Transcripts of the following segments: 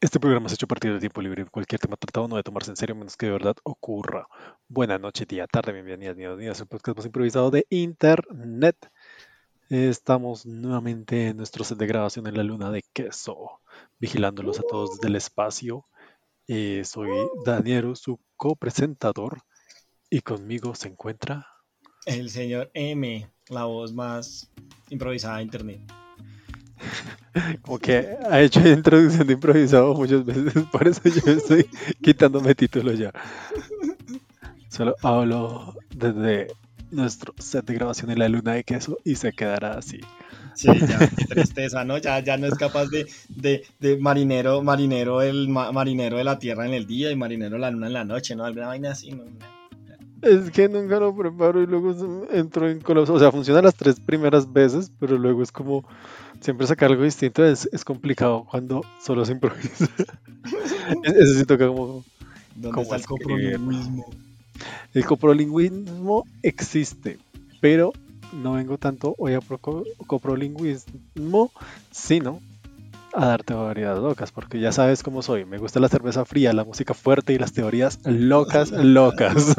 Este programa es hecho a partir de tiempo libre. Cualquier tema tratado no debe tomarse en serio menos que de verdad ocurra. Buenas noches, día, tarde, bienvenidas, bienvenidas a un podcast más improvisado de Internet. Estamos nuevamente en nuestro set de grabación en la luna de queso, vigilándolos a todos desde el espacio. Eh, soy Daniel, su copresentador, y conmigo se encuentra El señor M, la voz más improvisada de internet. Como que ha hecho introducción de improvisado muchas veces, por eso yo estoy quitándome títulos ya. Solo hablo desde nuestro set de grabación en la luna de queso y se quedará así. Sí, ya, qué tristeza, ¿no? Ya, ya no es capaz de, de, de marinero, marinero, el ma- marinero de la tierra en el día y marinero de la luna en la noche, ¿no? Alguna vaina así, ¿no? Es que nunca lo preparo y luego entro en colapso. O sea, funciona las tres primeras veces, pero luego es como siempre sacar algo distinto es, es complicado cuando solo se improvisa. Es- Eso sí toca como ¿Dónde ¿Cómo está el coprolingüismo? El coprolingüismo existe, pero no vengo tanto hoy a pro- coprolingüismo, sino a dar teorías locas, porque ya sabes cómo soy. Me gusta la cerveza fría, la música fuerte y las teorías locas, locas.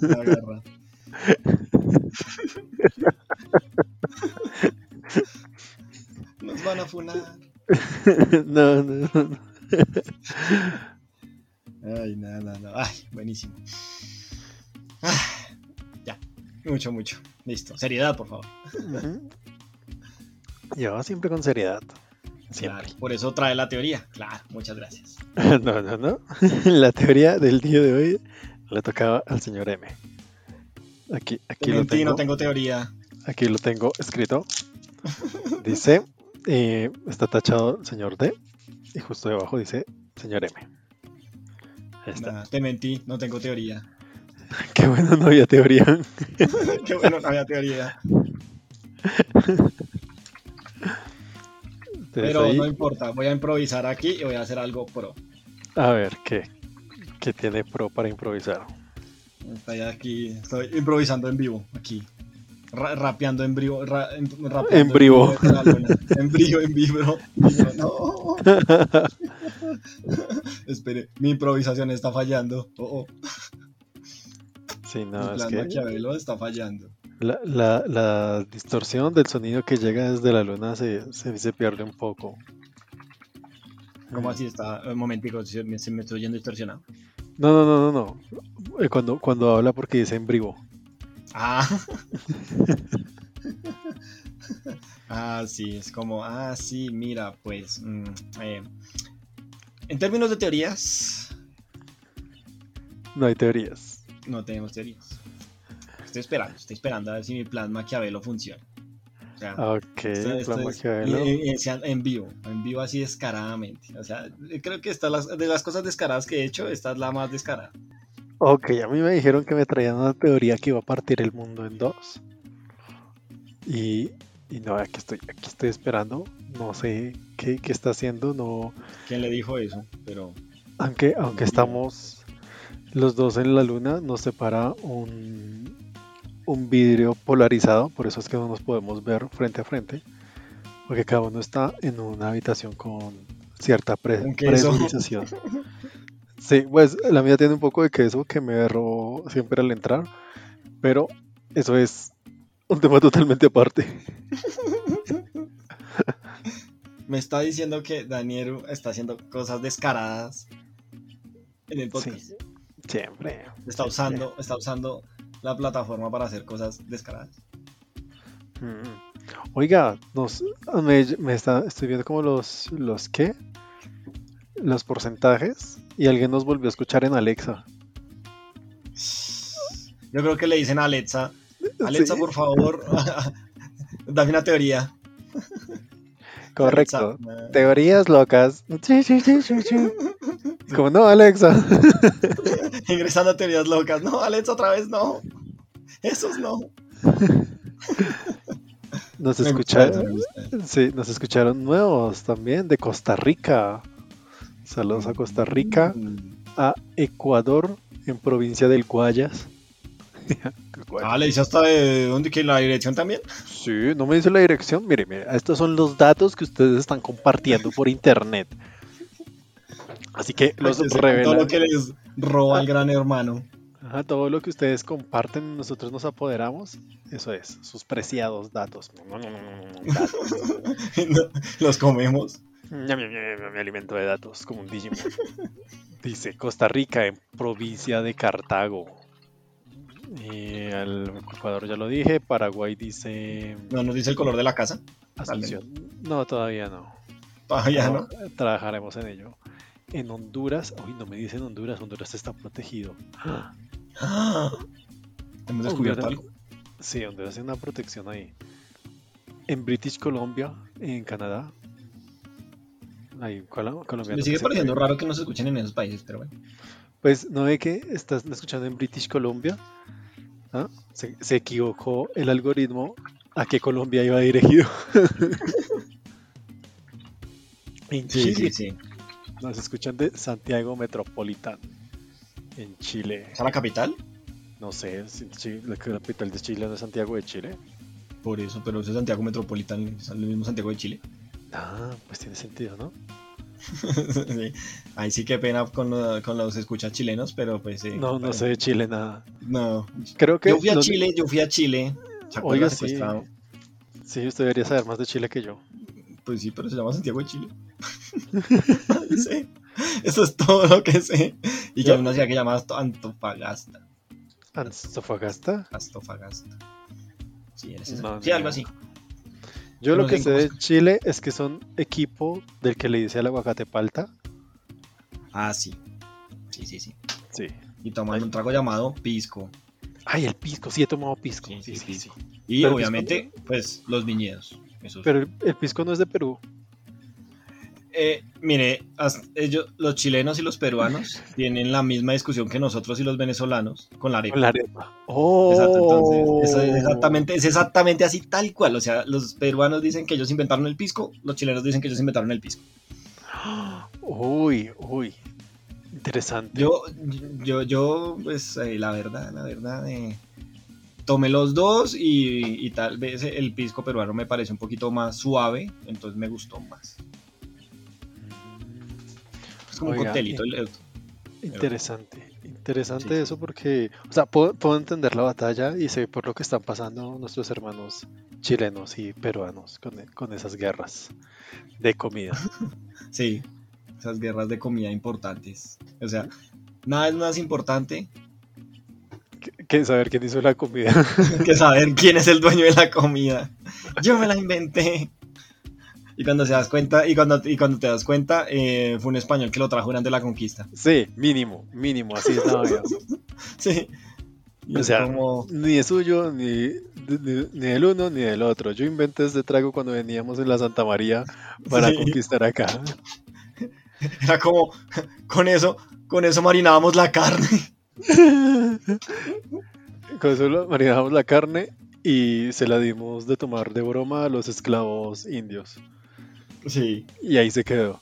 La. Nos van a funar. No, no, no. Ay, no, no, no. Ay, buenísimo. Ah, ya, mucho, mucho. Listo. Seriedad, por favor. Ujú. Yo siempre con seriedad. Siempre. Claro, por eso trae la teoría. Claro, muchas gracias. No, no, no. La teoría del día de hoy le tocaba al señor M. Aquí, aquí Te lo mentí, tengo. no tengo teoría. Aquí lo tengo escrito. Dice, eh, está tachado señor D y justo debajo dice señor M. Ahí está. Nah, te mentí, no tengo teoría. Qué bueno, no había teoría. Qué bueno, no había teoría. Pero ahí, no importa, voy a improvisar aquí y voy a hacer algo pro. a ver, ¿qué, ¿qué tiene pro para improvisar? Estoy aquí, estoy improvisando en vivo, aquí. Ra- rapeando en vivo. ra- en, rapeando En vivo. En vivo, en vivo. No. Espere, mi improvisación está fallando. Oh, oh. Sí, no, es plan que Maquiavelo está fallando. la, la, la distorsión del sonido que llega desde la luna se, se, se pierde un poco. ¿Cómo así está? Un momentico, se me, se me estoy yendo distorsionado. No, no, no, no, no. Eh, Cuando, cuando habla porque dice en vivo. Ah. ah, sí, es como, ah, sí, mira, pues. mm, eh, en términos de teorías, No hay teorías. No tenemos teorías. Estoy esperando, estoy esperando a ver si mi plan Maquiavelo funciona. O sea, Ok, esto- esto plan es- Maquiavelo. sea en vivo, en vivo así descaradamente. O sea, creo que esta, las, de las cosas descaradas que he hecho, esta es la más descarada. Ok, a mí me dijeron que me traían una teoría que iba a partir el mundo en dos. Y, y no, aquí estoy, aquí estoy esperando. No sé qué, qué está haciendo. No, ¿Quién le dijo eso? Pero aunque, aunque estamos los dos en la luna, nos separa un, un vidrio polarizado. Por eso es que no nos podemos ver frente a frente. Porque cada uno está en una habitación con cierta pre- presurización. Sí, pues la mía tiene un poco de queso que me agarró siempre al entrar, pero eso es un tema totalmente aparte. me está diciendo que Daniel está haciendo cosas descaradas en el podcast. Sí, siempre. Está usando, está usando la plataforma para hacer cosas descaradas. Mm. Oiga, nos, me, me está, estoy viendo como los, los qué, los porcentajes, y alguien nos volvió a escuchar en Alexa. Yo creo que le dicen a Alexa, Alexa, Sí, por favor, dame una teoría. correcto. Alexa, Teorías locas. Como no, Alexa. ingresando a teorías locas. No, Alexa, otra vez no. Esos no. Nos escucharon. Sí, nos escucharon nuevos también de Costa Rica. Saludos a Costa Rica, Mm. a Ecuador, en provincia del Guayas. Ah, le dice hasta de dónde que la dirección también. Sí, no me dice la dirección. Mire, mire, estos son los datos que ustedes están compartiendo por internet. Así que los Pues, Todo lo que les roba el gran hermano. Ajá, todo lo que ustedes comparten, nosotros nos apoderamos. Eso es, sus preciados datos. Datos. los comemos. Me alimento de datos como un Digimon. Dice Costa Rica en provincia de Cartago. Y el Ecuador ya lo dije. Paraguay dice No nos dice el color de la casa. Asunción. No, todavía no. Todavía no. Trabajaremos en ello. En Honduras, uy, no me dicen Honduras, Honduras está protegido. Hemos descubierto algo. Sí, Honduras tiene una protección ahí. En British Columbia, en Canadá. Me sigue que pareciendo raro que nos escuchen en esos países, pero bueno. Pues no ve que estás escuchando en British Columbia. ¿Ah? Se, se equivocó el algoritmo a qué Colombia iba dirigido. en Sí, sí, sí. Nos escuchan de Santiago Metropolitan. En Chile. ¿Es la capital? No sé, la capital de Chile no es Santiago de Chile. Por eso, pero ese es Santiago Metropolitano, es el mismo Santiago de Chile. Ah, pues tiene sentido, ¿no? Sí. Ahí sí que pena con, con los escuchas chilenos, pero pues sí. No, no Bueno, sé de Chile nada. No. Creo que. Yo fui a Chile, yo fui a Chile. ¿Se acuerda Oiga, sí. Sí, usted debería saber más de Chile que yo. Pues sí, pero se llama Santiago de Chile. Sí. Eso es todo lo que sé. Y que Yo- hay una ciudad que llama Antofagasta. ¿Antofagasta? Astofagasta. Sí, eres esa. No, sí, no. algo así. Yo lo que sé ¿cómo de? Chile es que son equipo del que le dice al aguacate palta. Ah, sí. Sí, sí, sí. Sí. Y toman un trago llamado pisco. Ay, el pisco, sí he tomado pisco. Sí, Sí, sí, sí, sí. pisco. Y Pero obviamente, pues, los viñedos. Pero el, el pisco no es de Perú. Eh, mire, ellos, los chilenos y los peruanos tienen la misma discusión que nosotros y los venezolanos con la arepa. Con la arepa. Oh. Exacto, entonces, es exactamente, es exactamente así tal cual. O sea, los peruanos dicen que ellos inventaron el pisco, los chilenos dicen que ellos inventaron el pisco. Uy, uy. Interesante. Yo, yo, yo, pues, eh, la verdad, la verdad, eh, tomé los dos y, y tal vez el pisco peruano me parece un poquito más suave, entonces me gustó más. Es como un coctelito. el- el- Interesante, interesante Sí. eso porque, o sea, puedo, puedo entender la batalla y sé por lo que están pasando nuestros hermanos chilenos y peruanos con, con esas guerras de comida. Sí, esas guerras de comida importantes. O sea, nada es más importante que saber quién hizo la comida. que saber quién es el dueño de la comida. Yo me la inventé. Y cuando se das cuenta, y cuando, y cuando te das cuenta, eh, fue un español que lo trajo durante la conquista. Sí, mínimo, mínimo, así es la. Sí. Y O sea, como, ni es suyo, ni, ni, ni del uno, ni del otro. Yo inventé este trago cuando veníamos en la Santa María para Sí. conquistar acá. era como, con eso, con eso marinábamos la carne. Con eso marinamos la carne y se la dimos de tomar de broma a los esclavos indios. Sí. Y ahí se quedó.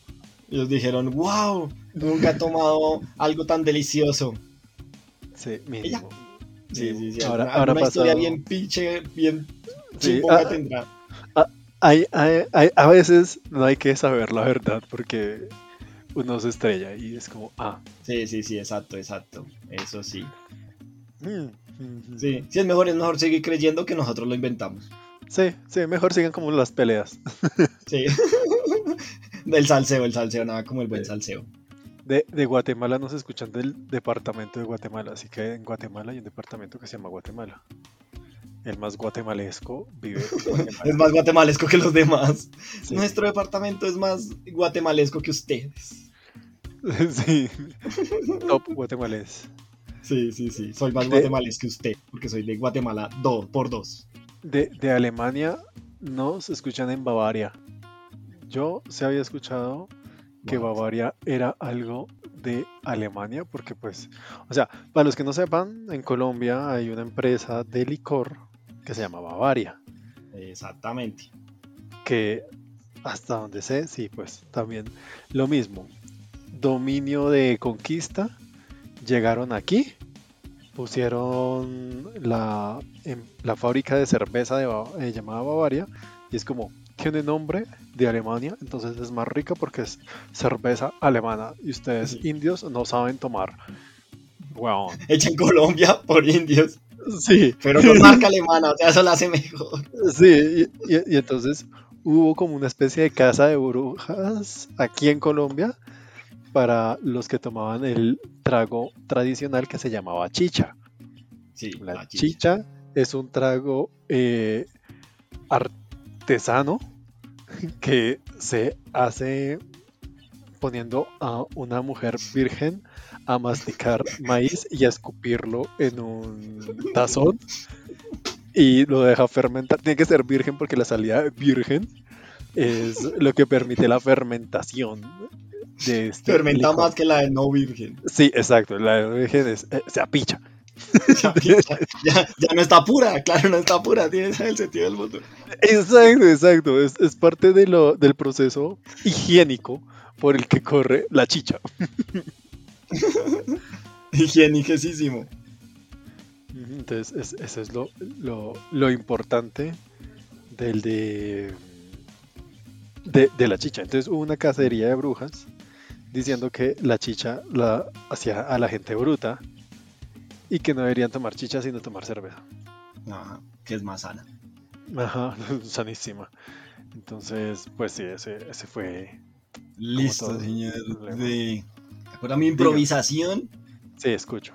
Ellos dijeron, wow, nunca he tomado algo tan delicioso. Sí, mínimo. Sí, sí, sí. Ahora, ahora historia pasado- bien pinche, bien Sí, chimbonga ah, tendrá. Hay, hay- hay- a veces no hay que saber la verdad porque uno se estrella y es como, ah. Sí, sí, sí, exacto, exacto. Eso sí. mm, mm, Sí, sí, es mejor, es mejor seguir creyendo que nosotros lo inventamos. Sí, sí, mejor sigan como las peleas. Sí. el salseo, el salseo, nada como el buen salseo. De, de Guatemala nos escuchan del departamento de Guatemala, así que en Guatemala hay un departamento que se llama Guatemala. El más guatemalesco vive en Guatemala. Es más guatemalesco que los demás. Sí. Nuestro departamento es más guatemalesco que ustedes. sí, top guatemalés. Sí, sí, sí. Soy más De- guatemalés que usted, porque soy de Guatemala do, por dos. De, de Alemania nos escuchan en Bavaria. Yo se había escuchado que? Bavaria era algo de Alemania, porque pues, o sea, para los que no sepan, en Colombia hay una empresa de licor que se llama Bavaria, Exactamente. que hasta donde sé, sí, pues también lo mismo. Dominio de conquista, llegaron aquí pusieron la, em, la fábrica de cerveza de, eh, llamada Bavaria y es como, tiene nombre de Alemania, entonces es más rica porque es cerveza alemana y ustedes Sí. indios no saben tomar. Wow. Hecha en Colombia por indios, Sí, pero con marca alemana, o sea, eso la hace mejor. sí, y, y- y entonces hubo como una especie de casa de brujas aquí en Colombia para los que tomaban el trago tradicional que se llamaba chicha. Sí, La la chicha. chicha es un trago eh, artesano que se hace poniendo a una mujer virgen a masticar maíz y a escupirlo en un tazón y lo deja fermentar. Tiene que ser virgen porque la salida virgen es lo que permite la fermentación de este Fermenta licor. más que la de no virgen. Sí, exacto. La virgen es, eh, se apicha. Ya, ya- ya no está pura, claro, no está pura, tiene el sentido del mundo. Exacto, exacto. Es, es parte de lo, del proceso higiénico por el que corre la chicha. Higieniquísimo. Entonces, es- eso es lo, lo, lo importante del de, de, de la chicha. Entonces, hubo una cacería de brujas diciendo que la chicha la hacía a la gente bruta y que no deberían tomar chicha sino tomar cerveza. Ajá, que es más sana. Ajá, sanísima. Entonces, pues sí, ese, ese fue. Listo, todo. señor. De... ¿Te acuerdas mi improvisación? Sí, escucho.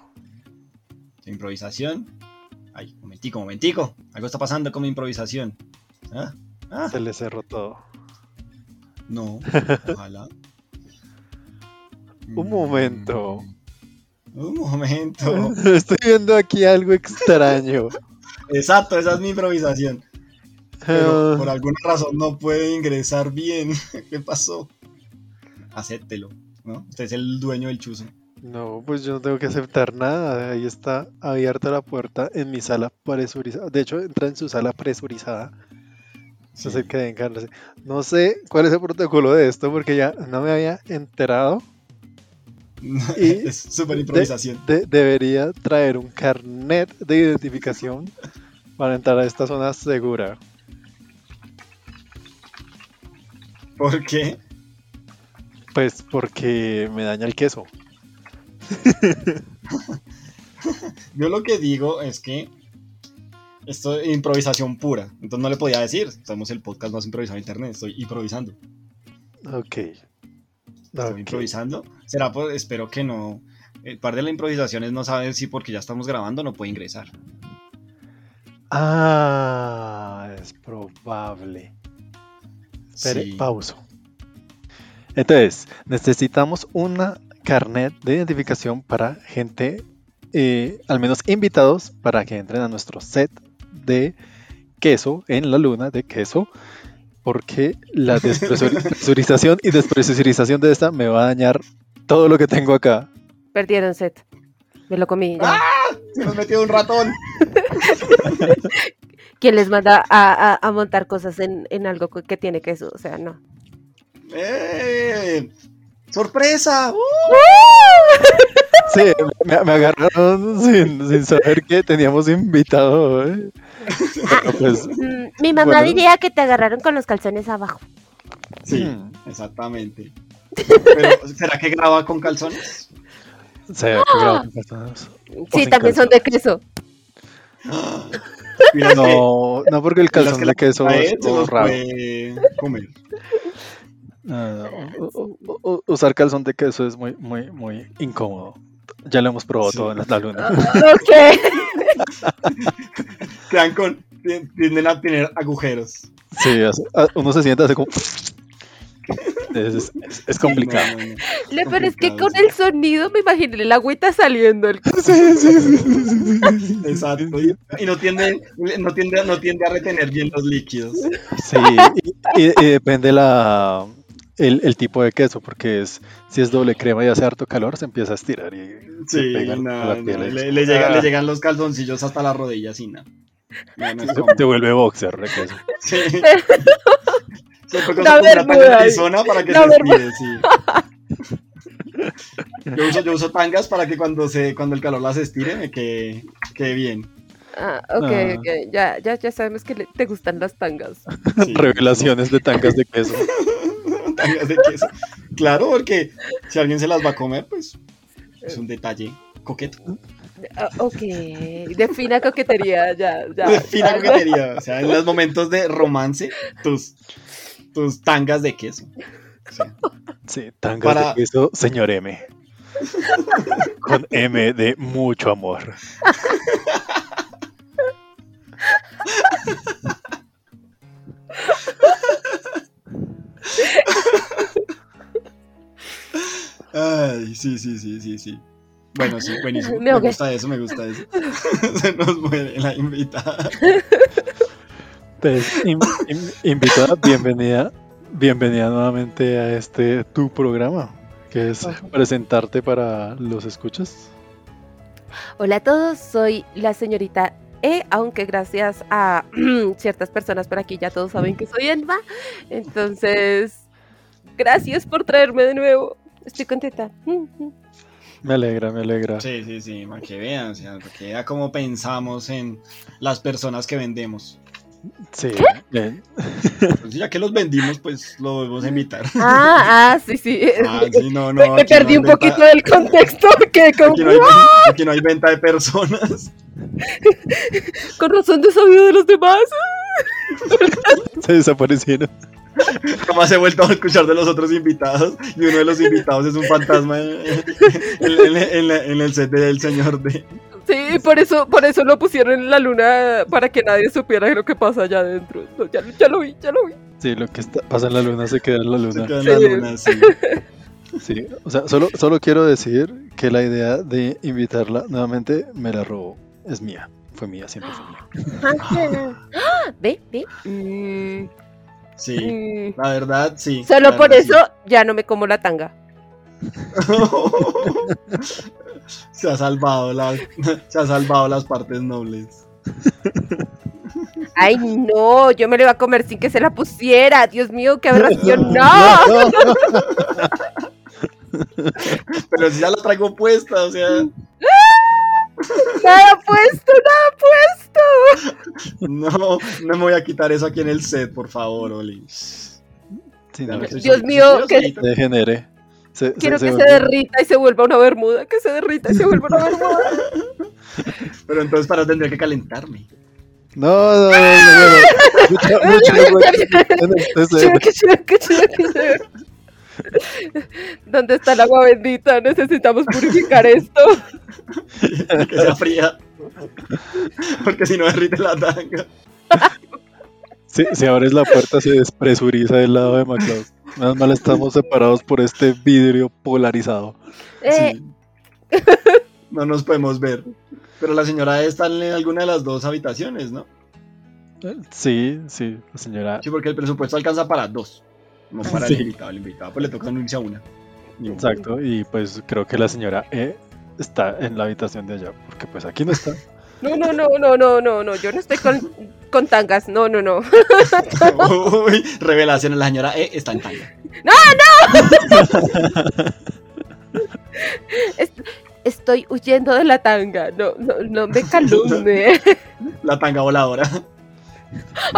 Improvisación. Ay, momentico, momentico. Algo está pasando con mi improvisación. ¿Ah? ¿Ah? Se le cerró todo. No, ojalá. Un momento. Mm, Un momento. Estoy viendo aquí algo extraño. Exacto, esa es mi improvisación. Pero Ah, por alguna razón no puede ingresar bien. ¿Qué pasó? Acéptelo, ¿no? Usted es el dueño del chuzo. No, pues yo no tengo que aceptar nada. Ahí está abierta la puerta en mi sala presurizada. De hecho, entra en su sala presurizada. Sí. No sé cuál es el protocolo de esto porque ya no me había enterado. Y es súper improvisación. De- debería traer un carnet de identificación para entrar a esta zona segura. ¿Por qué? Pues porque me daña el queso. Yo lo que digo es que esto es improvisación pura. Entonces no le podía decir. Somos el podcast más improvisado de internet. Estoy improvisando. Ok. Estoy Ok. improvisando. Será por, espero que no. El par de la improvisación es no saber si porque ya estamos grabando no puede ingresar. Ah, es probable. Espere, Sí. pauso. Entonces, necesitamos una carnet de identificación para gente, eh, al menos invitados, para que entren a nuestro set de queso en la luna de queso, porque la despresurización y despresurización de esta me va a dañar todo lo que tengo acá. Perdieron set. Me lo comí. ya. ¡Ah! Se nos metió un ratón. ¿Quién les manda a, a- a montar cosas en, en algo que tiene queso? O sea, no. ¡Eh! ¡Sorpresa! ¡Uh! Sí, me, me agarraron sin, sin saber que teníamos invitado. ¿eh? Pues, Mm, mi mamá Bueno. diría que te agarraron con los calzones abajo. Sí, Hmm. exactamente. Pero, ¿será que graba con calzones? con. Sí, también son de queso. Mira, No, no, porque el calzón que de queso es raro. comer. No, no, u- usar calzón de queso es muy, muy, muy incómodo. Ya lo hemos probado Sí. todo en la luna. ok. Quedan con. Tienden a tener agujeros. Sí, ah, uno se siente así como. Es, es- es complicado. No, no, no. Lo peor es que con el sonido me imaginé el agüita saliendo. el- Exacto. Y, y no, tiende, no, tiende, no tiende a retener bien los líquidos. Sí, y, y- y depende la, el, el tipo de queso, porque es si es doble crema y hace harto calor, se empieza a estirar y se Sí, pega no, la no, piel. y le, le llega- ah, le llegan los calzoncillos hasta las rodillas y nada. No, no como- te vuelve boxer de queso. Sí. Se toca Una. Arizona para que Una se estire, sí. Yo uso, yo uso tangas para que cuando se, cuando el calor las estire me quede, quede bien. Ah, ok, Ah. ok. Ya, ya, ya sabemos que le- te gustan las tangas. Sí. Revelaciones de tangas de queso. Tangas de queso. Claro, porque si alguien se las va a comer, pues es un detalle coqueto. Ah, ok. Defina coquetería, ya, ya. De fina coquetería. O sea, en los momentos de romance, tus, tus tangas de queso. O sea, Sí, tangas Para- de queso, señor M. Con M de mucho amor. Ay, sí, sí, sí, sí, sí. Bueno, sí, buenísimo. Me gusta eso, me gusta eso. Se nos muere la invitada. Pues, in- in- invitada, bienvenida, bienvenida nuevamente a este tu programa, que es presentarte para los escuchas. Hola a todos, soy la señorita E, aunque gracias a ciertas personas por aquí ya todos saben que soy Elba. Entonces, gracias por traerme de nuevo. Estoy contenta. Me alegra, me alegra. Sí, sí, sí, para que vean, o sea, para que vean cómo pensamos en las personas que vendemos. Sí, bien. Pues ya que los vendimos, pues lo volvemos a invitar. Ah, ah, sí, sí. Ah, sí, no, no. me, no perdí hay un venta- poquito del contexto, que como, Aquí no, hay, aquí no hay venta de personas. con razón de sabido de los demás. Se desaparecieron. Jamás he vuelto a escuchar de los otros invitados y uno de los invitados es un fantasma en, en- en- en la- en el set del señor de... Sí, por eso, por eso lo pusieron en la luna para que nadie supiera lo que pasa allá adentro. No, ya, ya lo vi, ya lo vi. Sí, lo que está, pasa en la luna se queda en la Se luna. queda en la Sí. luna, sí. Sí, o sea, solo, solo quiero decir que la idea de invitarla nuevamente me la robó. Es mía, fue mía, siempre fue mía. Ah, ¿Ve? ¿Ve? Mm, Sí, mm. la verdad, sí. Solo la por verdad, eso ya no me como la tanga. Se ha salvado las, se ha salvado las partes nobles. Ay, no, yo me la iba a comer sin que se la pusiera. Dios mío, qué aberración. No. Pero si ya la traigo puesta, o sea, Nada puesto, nada puesto. no, no me voy a quitar eso aquí en el set, por favor, Oli. Sí, no, Dios mío, que- degenere. Se- Quiero que se derrita y se vuelva una bermuda. Que se derrita y se vuelva una bermuda. Pero entonces para tendría que calentarme. No, no, no, no, no. Mucha, ¿Dónde está el agua bendita? Necesitamos purificar esto. que sea fría. Porque si no derrite la tanga. Si, si abres la puerta se despresuriza del lado de McLeod. Menos mal estamos separados por este vidrio polarizado. Eh, Sí. No nos podemos ver. Pero la señora está en alguna de las dos habitaciones, ¿no? Sí, sí, la señora. Sí, porque el presupuesto alcanza para dos. No para Sí. el invitado. El invitado pues le toca unirse a una. Exacto, y pues creo que la señora E está en la habitación de allá, porque pues aquí no está. No, no, no, no, no, no, no. Yo no estoy con, con tangas. No, no, no. Uy, revelación. La señora E está en tanga. Es- Estoy huyendo de la tanga. No, no, no me calumne. La tanga voladora.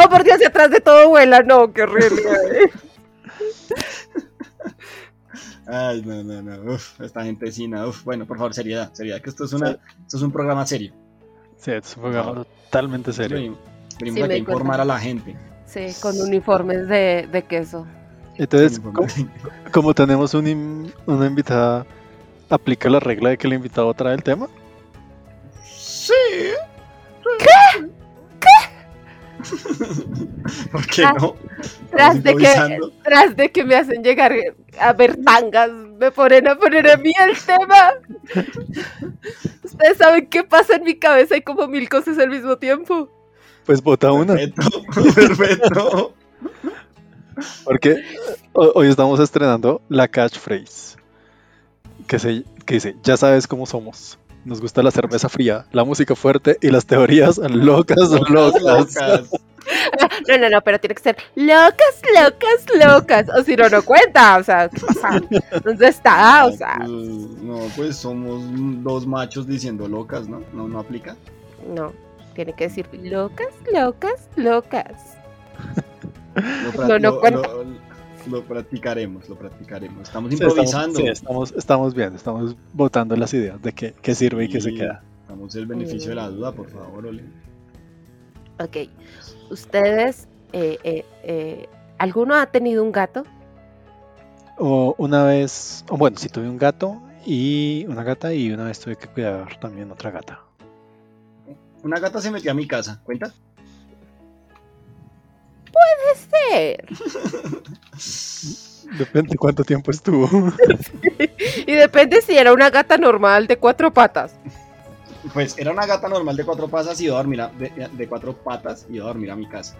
Oh, por Dios, y atrás de todo vuela. No, qué horrible. Ay, no, no, no. Uf, esta gentecina. Uf, bueno, por favor, seriedad. Seriedad, que esto es, una, esto es un programa serio. Sí, es un programa totalmente serio. Venimos, venimos Sí, aquí a informar a la gente. Sí, con uniformes de, de queso. Entonces, como, como tenemos un una invitada, ¿aplica la regla de que el invitado trae el tema? Sí. ¿Por qué no? Tras de, que, tras de que me hacen llegar a ver tangas, me ponen a poner a mí el tema. Ustedes saben qué pasa en mi cabeza, hay como mil cosas al mismo tiempo. Pues vota una, Perfecto, perfecto. porque ho- hoy estamos estrenando la catchphrase, que, se, que dice, ya sabes cómo somos. Nos gusta la cerveza fría, la música fuerte y las teorías locas, locas. Locas. No, no, no, pero tiene que ser locas, locas, locas. O si no, no cuenta. O sea, ¿qué pasa? ¿Dónde está? O sea, Pues, no, pues somos dos machos diciendo locas, ¿no? No, no aplica. no. Tiene que decir locas, locas, locas. Lo, No, no lo- cuenta. lo- lo practicaremos, lo practicaremos. Estamos Sí, estamos- improvisando. sí, estamos, estamos bien, estamos votando las ideas de qué, qué sirve y qué se queda. Damos el beneficio de la duda, por favor, Ole. Ok. Ustedes, eh, eh, eh, ¿alguno ha tenido un gato? O una vez, o bueno, sí tuve un gato y una gata y una vez tuve que cuidar también otra gata. Una gata se metió a mi casa, ¿cuenta? Ser. Depende cuánto tiempo estuvo. Y depende si era una gata normal de cuatro patas. Pues era una gata normal de cuatro patas y iba a dormir a- de, de cuatro patas y iba a dormir a mi casa.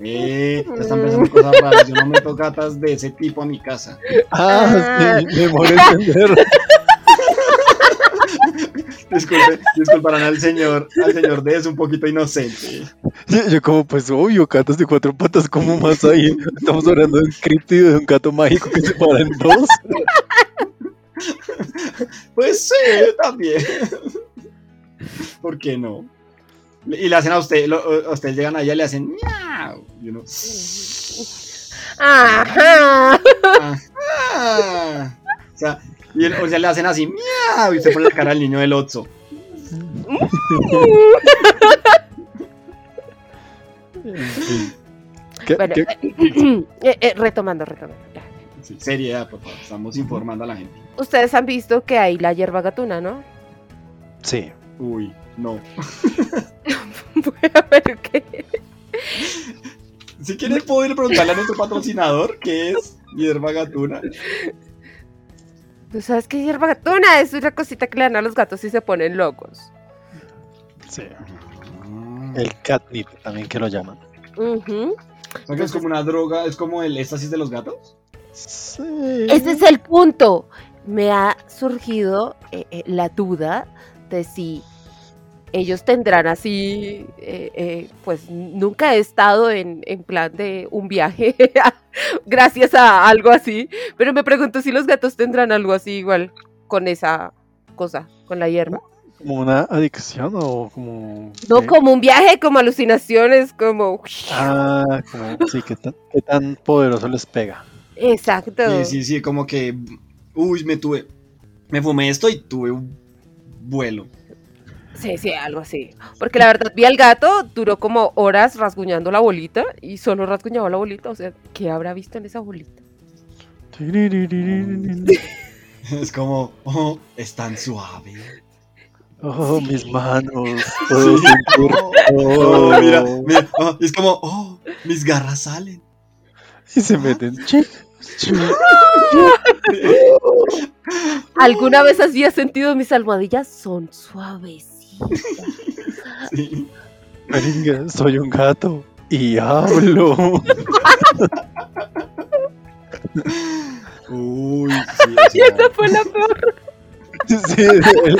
Eh, ya están pensando cosas raras. Yo no meto gatas de ese tipo a mi casa. ah, sí, me morí entender. Disculpe, disculparán al señor, al señor D es un poquito inocente. Yo, yo como, pues obvio, gatos de cuatro patas, ¿cómo más hay? Estamos hablando de un críptido de un gato mágico que se para en dos. Pues sí, también. ¿Por qué no? Y le hacen a usted, lo- a ustedes llegan allá y le hacen miau. Y uno, Ajá. "Ah". O sea, y el- o sea, le hacen así miau y se pone la cara al niño del Otso. En fin. ¿Qué- Bueno, qué- eh, eh, retomando, retomando. Sí, seriedad, por favor. Estamos informando a la gente. Ustedes han visto que hay la hierba gatuna, ¿no? Sí, Uy, no. Voy a ver qué. Si quieren puedo ir a preguntarle a nuestro patrocinador qué es hierba gatuna. ¿Tú sabes qué es hierba gatuna? Es una cosita que le dan a los gatos y se ponen locos. sí. El catnip también que lo llaman. Ujú. O sea, que es como una droga, es como el éxtasis de los gatos. Sí. Ese es el punto. Me ha surgido eh, eh, la duda de si ellos tendrán así, eh, eh, pues nunca he estado en, en plan de un viaje gracias a algo así, pero me pregunto si los gatos tendrán algo así igual con esa cosa, con la hierba. ¿Como una adicción o como.? No qué? como un viaje, como alucinaciones, como... Ah, como. Sí, ¿qué tan, qué tan poderoso les pega? Exacto. Sí, sí, sí, como que, uy, me tuve, me fumé esto y tuve un vuelo. Sí, sí, algo así. Porque la verdad vi al gato, duró como horas rasguñando la bolita y solo rasguñaba la bolita. O sea, ¿qué habrá visto en esa bolita? Es como, oh, es tan suave. Oh, mis manos. Sí. Puedo sentir Oh, oh, todo. mira, mira, oh, es como, oh, mis garras salen. Y se meten. ¿Alguna vez había sentido mis almohadillas? Son suavecitas. Sí. Soy un gato y hablo. Uy, sí, o Y sea, esa fue la peor. Sí, el-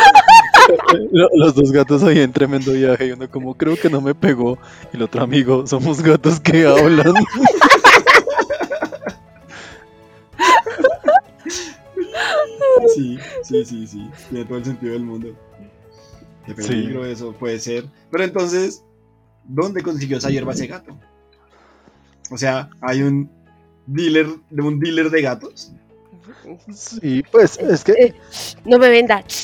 los dos gatos ahí en tremendo viaje y uno como creo que no me pegó y el otro amigo somos gatos que hablan. sí, sí, sí, sí, tiene todo el sentido del mundo. Qué Sí. peligro eso, puede ser. Pero entonces, ¿dónde consiguió esa hierba ese gato? O sea, hay un dealer, de un dealer de gatos. Sí, pues es que Eh, no me venda.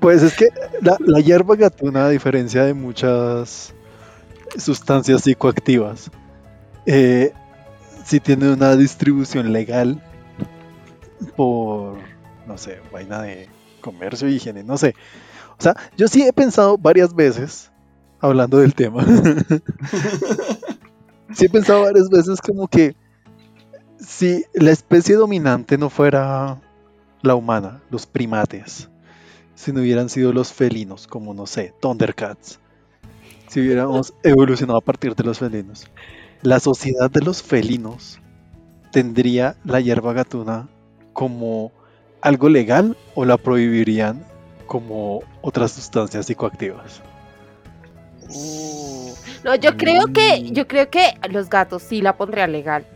Pues es que la, la hierba gatuna, a diferencia de muchas sustancias psicoactivas, eh, sí tiene una distribución legal por, no sé, vaina de comercio y higiene, no sé. O sea, yo sí he pensado varias veces, hablando del tema, sí he pensado varias veces como que si la especie dominante no fuera la humana, los primates, si no hubieran sido los felinos, como no sé, Thundercats, si hubiéramos evolucionado a partir de los felinos, la sociedad de los felinos tendría la hierba gatuna como algo legal o la prohibirían como otras sustancias psicoactivas. Uh, no, yo creo que, yo creo que los gatos sí la pondría legal.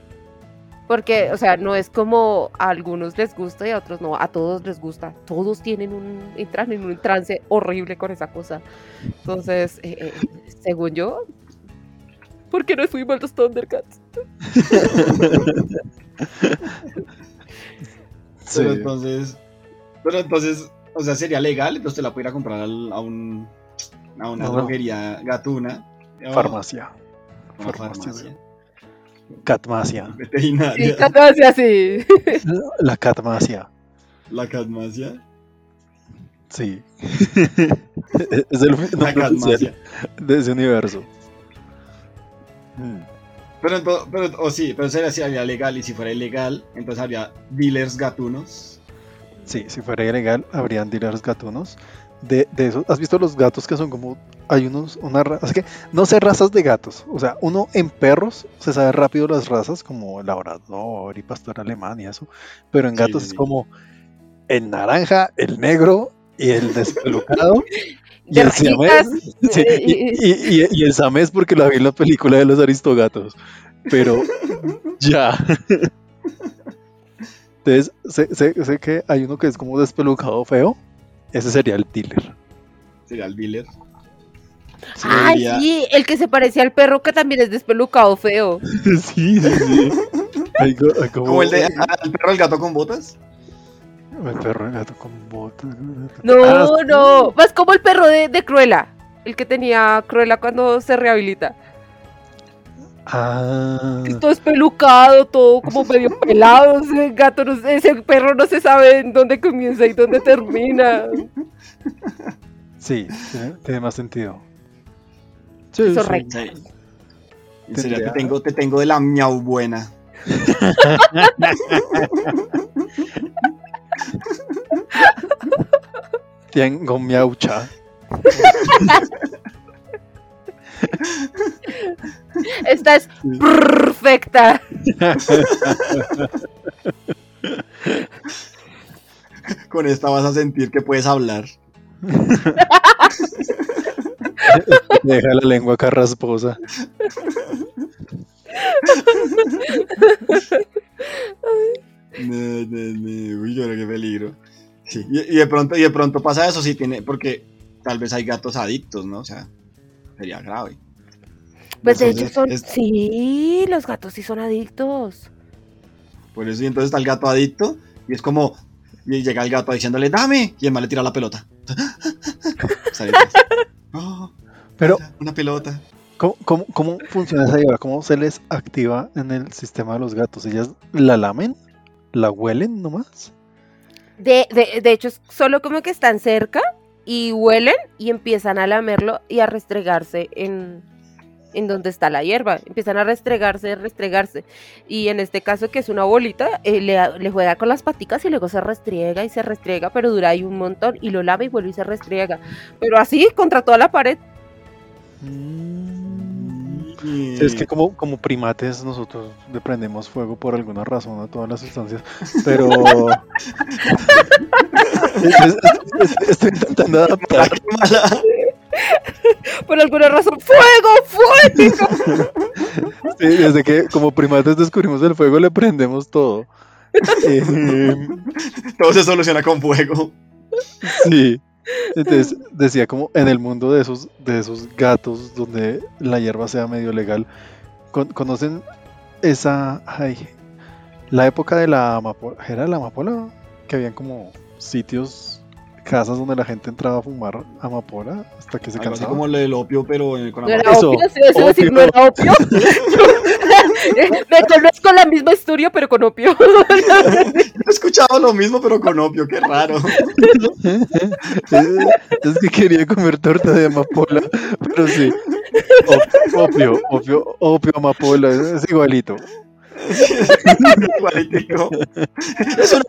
Porque, o sea, no es como a algunos les gusta y a otros no, a todos les gusta. Todos tienen un, entran en un trance horrible con esa cosa. Entonces, eh, eh, según yo, ¿por qué no fuimos los Thundercats? Sí. Pero entonces, pero entonces, o sea, sería legal, entonces te la pudiera comprar al- a un a una No. droguería gatuna. o Farmacia. una farmacia, farmacia. Catmacia. Sí, Veterinaria. casi así. La catmacia. La catmacia. Sí. es el La nombre catmacia. de ese universo. Mm. Pero, pero, o sí, pero sería, sería legal y si fuera ilegal, entonces habría dealers gatunos. Sí, si fuera ilegal, habrían dealers gatunos. De, de esos, ¿has visto los gatos que son como. Hay unos, una raza. Que no sé razas de gatos. O sea, uno en perros se sabe rápido las razas, como el labrador y pastor alemán y eso. Pero en Sí, gatos sí, es sí. como el naranja, el negro y el despelucado. y el siamés. Sí, y, y- y- y el samés porque la vi en la película de los aristogatos. Pero ya. Entonces, sé, sé- sé que hay uno que es como despelucado feo. Ese sería el dealer. Sería el dealer. Ay, sí, el que se parecía al perro que también es despelucado feo. sí, sí, sí. Hay co- hay como, Como el de ah, el perro el gato con botas. El perro el gato con botas. No, Ah, sí. no, más como el perro de, de Cruella, el que tenía Cruella cuando se rehabilita. Ah, Todo espelucado, todo como medio pelado, ese gato, no ese perro no se sabe en dónde comienza y dónde termina. sí, tiene, tiene más sentido. Sí, Eso sí. Sí. Sería, te tengo, te tengo de la miau buena. Tengo miaucha. Esta es perfecta. Con esta vas a sentir que puedes hablar. Deja la lengua carrasposa. No, no, no. Uy, yo creo que peligro. Sí. Y, y de pronto, y de pronto pasa eso, sí tiene, porque tal vez hay gatos adictos, ¿no? O sea, sería grave. Pues de hecho son... es- Sí, los gatos sí son adictos. Por eso, y entonces está el gato adicto, y es como, y llega el gato diciéndole, dame, y el mal le tira la pelota. Oh, Pero, una pelota. ¿cómo, cómo, cómo funciona esa hierba? ¿Cómo se les activa en el sistema de los gatos? ¿Ellas la lamen? ¿La huelen nomás? De, de, de hecho, es solo como que están cerca y huelen y empiezan a lamerlo y a restregarse en, en donde está la hierba. Empiezan a restregarse, restregarse. Y en este caso, que es una bolita, eh, le, le juega con las paticas y luego se restriega y se restriega, pero dura ahí un montón y lo lame y vuelve y se restriega. Pero así, contra toda la pared. Sí, es que como, como primates nosotros le prendemos fuego por alguna razón a todas las sustancias, pero Es- es- es- estoy intentando adaptar. Por alguna razón, ¡fuego, fuego! Sí, desde que como primates descubrimos el fuego le prendemos todo. Eh, Todo se soluciona con fuego. sí. Entonces decía como en el mundo de esos, de esos gatos donde la hierba sea medio legal, con- ¿conocen esa, ay, la época de la amapola? ¿Era la amapola? Que habían como sitios, casas donde la gente entraba a fumar amapola hasta que se Algo así cansaba. como lo del opio, pero con ¿No era Eso, opio? ¿Sí, eso decir, opio. ¿no era opio? Me conozco la misma historia, pero con opio. He escuchado lo mismo, pero con opio, qué raro. es que quería comer torta de amapola, pero sí. Op- Opio, opio, opio, amapola, es igualito. Igualitico. Es una.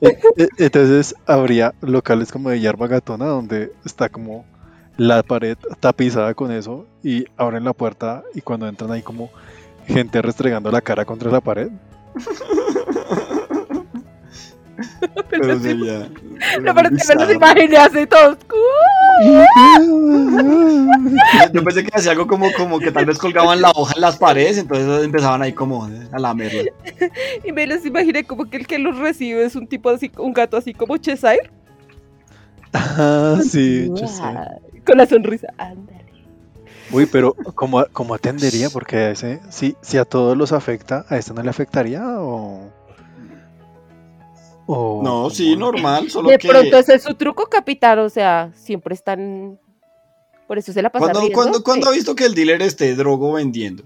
E- e- Entonces habría locales como de hierba gatona donde está como la pared tapizada con eso y abren la puerta y cuando entran hay como gente restregando la cara contra la pared. Pero sería. No, pero que me los bizarro. imaginé así todos. Yo pensé que hacía algo como, como que tal vez colgaban la hoja en las paredes, entonces empezaban ahí como a lamerla. Y me los imaginé como que el que los recibe es un tipo así, un gato así como Cheshire. Ah, sí, sé. Con la sonrisa. Ándale. Uy, pero ¿cómo, cómo atendería? Porque a ese, si, si a todos los afecta, ¿a este no le afectaría? ¿O, o No, sí, normal, solo De que pronto ese es su truco, capitán. O sea, siempre están. Por eso se la pasa cuando, riendo. cuando, cuando Sí. ha visto que el dealer esté drogo vendiendo.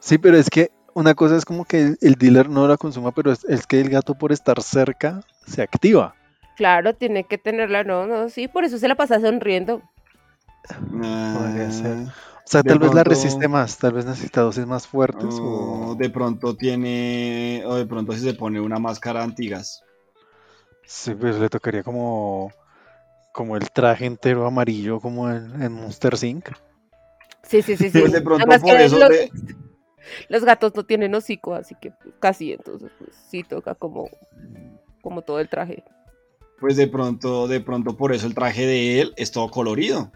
Sí, pero es que una cosa es como que el, el dealer no la consuma, pero es, es que el gato por estar cerca se activa. Claro, tiene que tenerla, no, no, sí, por eso se la pasa sonriendo. Podría ser. Ah, O sea, De tal vez la resiste más, tal vez necesita dosis más fuertes. o O... de pronto tiene, o de pronto si se pone una máscara antigas. Sí, pues le tocaría como, como el traje entero amarillo, como en, en Monster Inc. Sí, sí, sí, sí. Pues de pronto Además por que eso los, de- los gatos no tienen hocico, así que pues, casi, entonces pues sí toca como, como todo el traje. Pues de pronto, de pronto por eso el traje de él es todo colorido.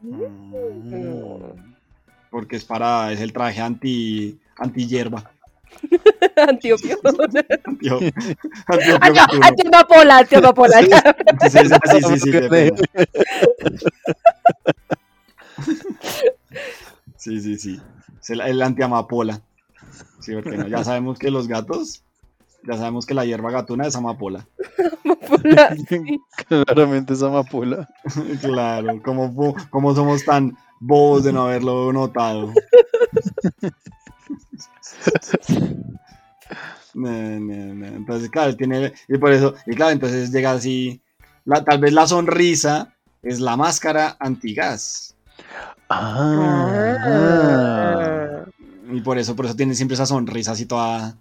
Mm. Porque es para, es el traje anti, anti hierba. Antiopio. Anti, anti, Ah, no, antiamapola, antiamapola. Sí, sí, sí, sí, sí. Sí, sí, sí. Es el, el antiamapola. Sí, porque no, ya sabemos que los gatos, ya sabemos que la hierba gatuna es amapola. Amapola, sí. Claramente es amapola. Claro, como, como somos tan bobos de no haberlo notado. No, no, no. Entonces, claro, tiene. Y por eso, y claro, entonces llega así. La, tal vez la sonrisa es la máscara antigas. Ah. Ah. Y por eso, por eso tiene siempre esa sonrisa así toda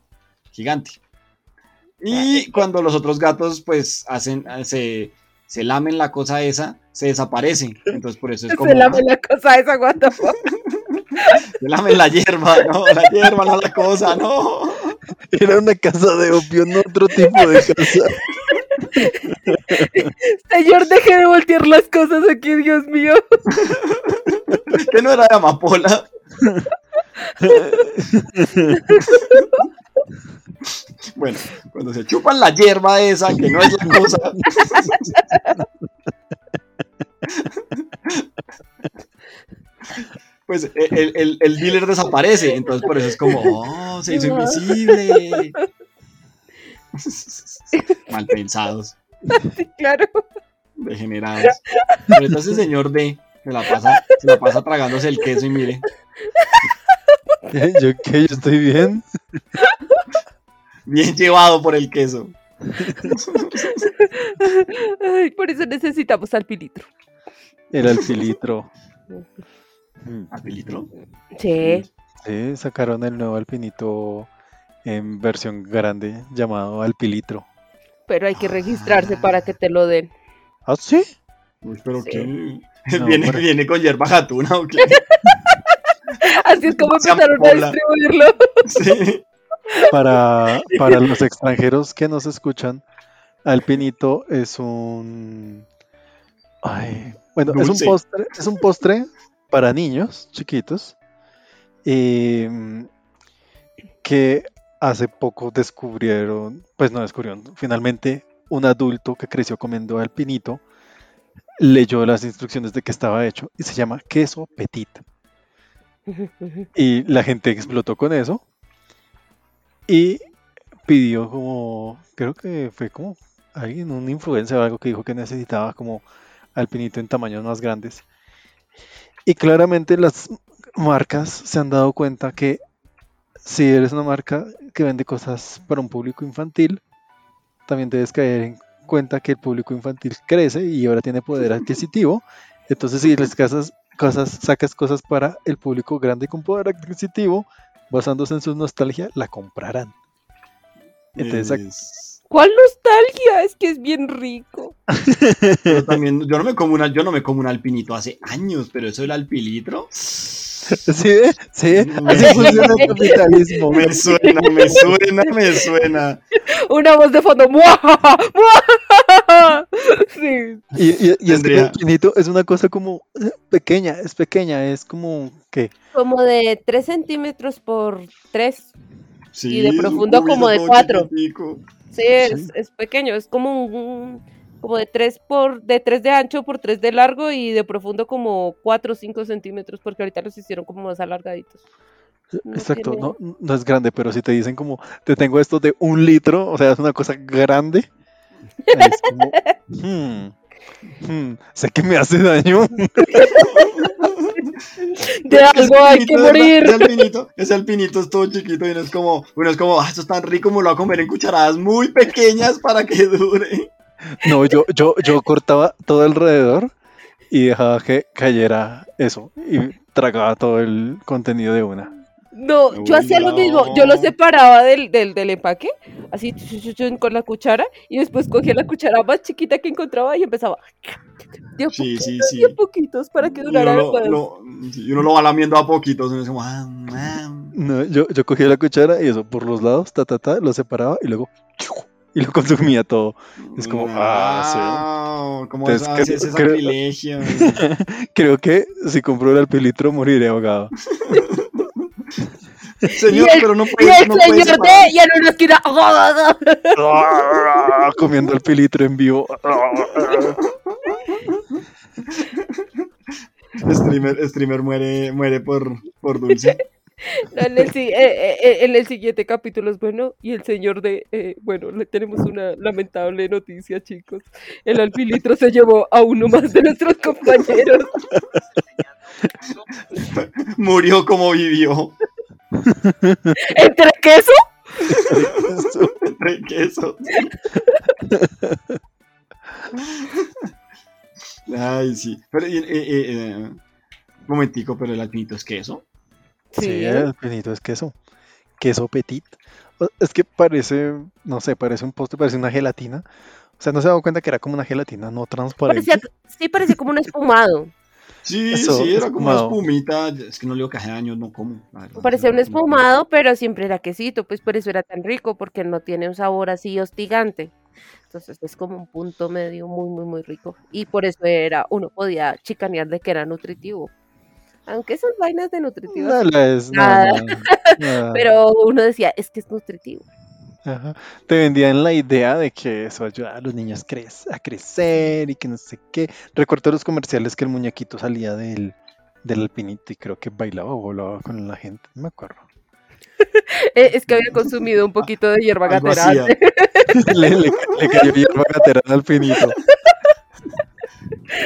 gigante. Y cuando los otros gatos, pues, hacen, se, se lamen la cosa esa, se desaparece. Entonces, por eso es como. Se lame la cosa esa, what the fuck. Se lamen la hierba, no, la hierba, no la cosa, no. Era una casa de opio, no otro tipo de casa. Señor, deje de voltear las cosas aquí, Dios mío. Que no era de amapola. Bueno, cuando se chupan la hierba esa, que no es la cosa. Pues e, el, el- el dealer desaparece, entonces por eso es como, oh, se hizo invisible. Mal pensados, Sí, claro. degenerados. Pero entonces el señor D se la pasa, se la pasa tragándose el queso y mire, ¿Yo qué? ¿Yo estoy bien? bien llevado por el queso. Ay, por eso necesitamos al pilitro. El alpilitro. ¿Apilitro? Sí. Sí, sacaron el nuevo alpinito en versión grande llamado alpilitro. Pero hay que registrarse para que te lo den. ¿Ah, sí? Uy, pero Sí. que No, viene, pero- viene con hierba jatuna o qué? Así es como empezaron a distribuirlo. Sí. Para, para los extranjeros que nos escuchan, alpinito es un... Ay, bueno, es un postre, es un postre para niños chiquitos em, que hace poco descubrieron, pues no descubrieron, finalmente un adulto que creció comiendo alpinito leyó las instrucciones de que estaba hecho y se llama queso petit. Y la gente explotó con eso. Y pidió como, creo que fue como alguien, un influencer o algo que dijo que necesitaba como alpinito en tamaños más grandes. Y claramente las marcas se han dado cuenta que si eres una marca que vende cosas para un público infantil, también debes caer en cuenta que el público infantil crece y ahora tiene poder adquisitivo. Entonces, si les casas, cosas, sacas cosas para el público grande con poder adquisitivo, basándose en su nostalgia, la comprarán. Entonces, Es- ¿Cuál nostalgia? Es que es bien rico. Pero también, yo no me como una, yo no me como un alpinito hace años, pero eso del alpilitro ¿Sí? ve? ¿Sí? Mm. Así funciona el capitalismo. me suena, me suena, me suena. Una voz de fondo. ¡Muajaja! ¡Muajaja! Sí. Y, y, y es Tendría- una cosa como eh, pequeña, es pequeña, es como que Como de 3 centímetros por 3. Sí, Y de profundo como de todo cuatro. chiquitico. Sí, es, es pequeño, es como un, como de 3 por de 3 de ancho por 3 de largo y de profundo como 4 o 5 centímetros, porque ahorita los hicieron como más alargaditos. No Exacto, tiene- no, no es grande, pero si te dicen como, te tengo esto de un litro, o sea, es una cosa grande, es como, hmm, hmm, sé que me hace daño. De Ese algo hay que morir. Ese alpinito, ese alpinito es todo chiquito y uno es como, uno es como, ah, esto es tan rico, me lo voy a comer en cucharadas muy pequeñas para que dure. No, yo, yo, yo cortaba todo alrededor y dejaba que cayera eso y tragaba todo el contenido de una. No, yo hacía lo mismo, yo lo separaba del, del, del empaque, así con la cuchara, y después cogía la cuchara más chiquita que encontraba y empezaba de a Sí, sí, poquitos, sí. de a poquitos para que Y durara uno, más. lo, lo- y uno lo va lamiendo a poquitos, uno es como, ah, ah. No, yo, yo cogía la cuchara y eso por los lados, ta, ta, ta, lo separaba y luego y lo consumía todo. Es como, ah, ah, como Entonces, es, creo- ese creo- sacrilegio. Creo que si compro el alpilitro moriré ahogado. Señor, Y el- pero no Y puede, el no señor separar. D y en una esquina. Comiendo alpilitro en vivo. Streamer, streamer muere, muere por, por dulce. No, en, el, eh, eh, en el siguiente capítulo es bueno y el señor de eh, bueno le tenemos una lamentable noticia chicos el alpilitro se llevó a uno más de nuestros compañeros Murió como vivió. entre queso Entre quesos. Ay, sí. Pero, eh, eh, eh, momentico, pero el alpinito es queso. Sí, el alpinito es queso. Queso petit. Es que parece, no sé, parece un postre, parece una gelatina. O sea, no se ha dado cuenta que era como una gelatina no transparente. parecía sí parecía como un espumado Sí, Eso, sí, era como una espumita. Es que no le digo que hace años no como. la verdad. parecía un espumado pero siempre era quesito pues por eso era tan rico porque no tiene un sabor así hostigante entonces es como un punto medio muy muy muy rico y por eso era uno podía chicanear de que era nutritivo aunque esas vainas de nutritivas no, nada. Pero uno decía, es que es nutritivo. Ajá. Te vendían la idea de que eso ayudaba a los niños cre- a crecer y que no sé qué. Recuerdo los comerciales que el muñequito salía del, del alpinito y creo que bailaba o volaba con la gente. No me acuerdo. Eh, Es que había consumido un poquito de hierba Algo gatera hacía. antes. le, le, le cayó hierba gatera al alpinito.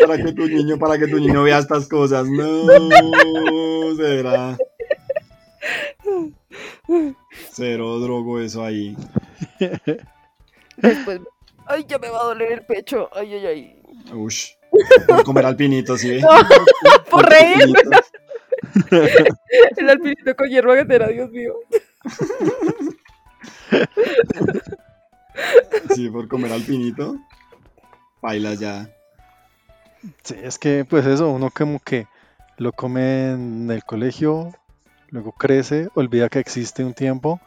Para que tu niño, para que tu niño vea estas cosas. No, será. Cero drogo eso ahí. Después, ay, ya me va a doler el pecho. Ay, ay, ay. Ush. Por comer alpinito, ¿sí? Por reír. El alpinito con hierba gatera, Dios mío. Sí, por comer alpinito. Bailas ya. Sí, es que pues eso, uno como que lo come en el colegio, luego crece, olvida que existe un tiempo,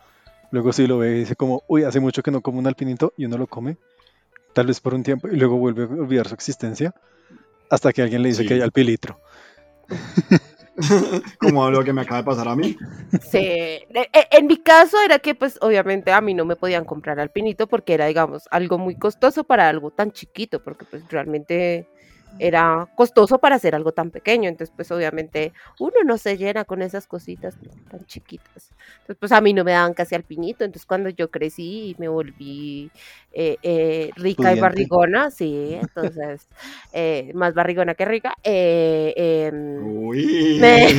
luego sí lo ve y dice como, uy, hace mucho que no como un alpinito y uno lo come, tal vez por un tiempo y luego vuelve a olvidar su existencia hasta que alguien le dice Sí. que hay alpilitro. Como lo que me acaba de pasar a mí. Sí. E- e- En mi caso era que, pues, obviamente a mí no me podían comprar alpinito porque era, digamos, algo muy costoso para algo tan chiquito, porque pues realmente era costoso para hacer algo tan pequeño. Entonces, pues, obviamente uno no se llena con esas cositas tan chiquitas. Entonces, pues a mí no me daban casi alpinito. Entonces, cuando yo crecí y me volví eh, eh, rica y barrigona, sí, entonces, eh, más barrigona que rica, eh, em, Uy. Me-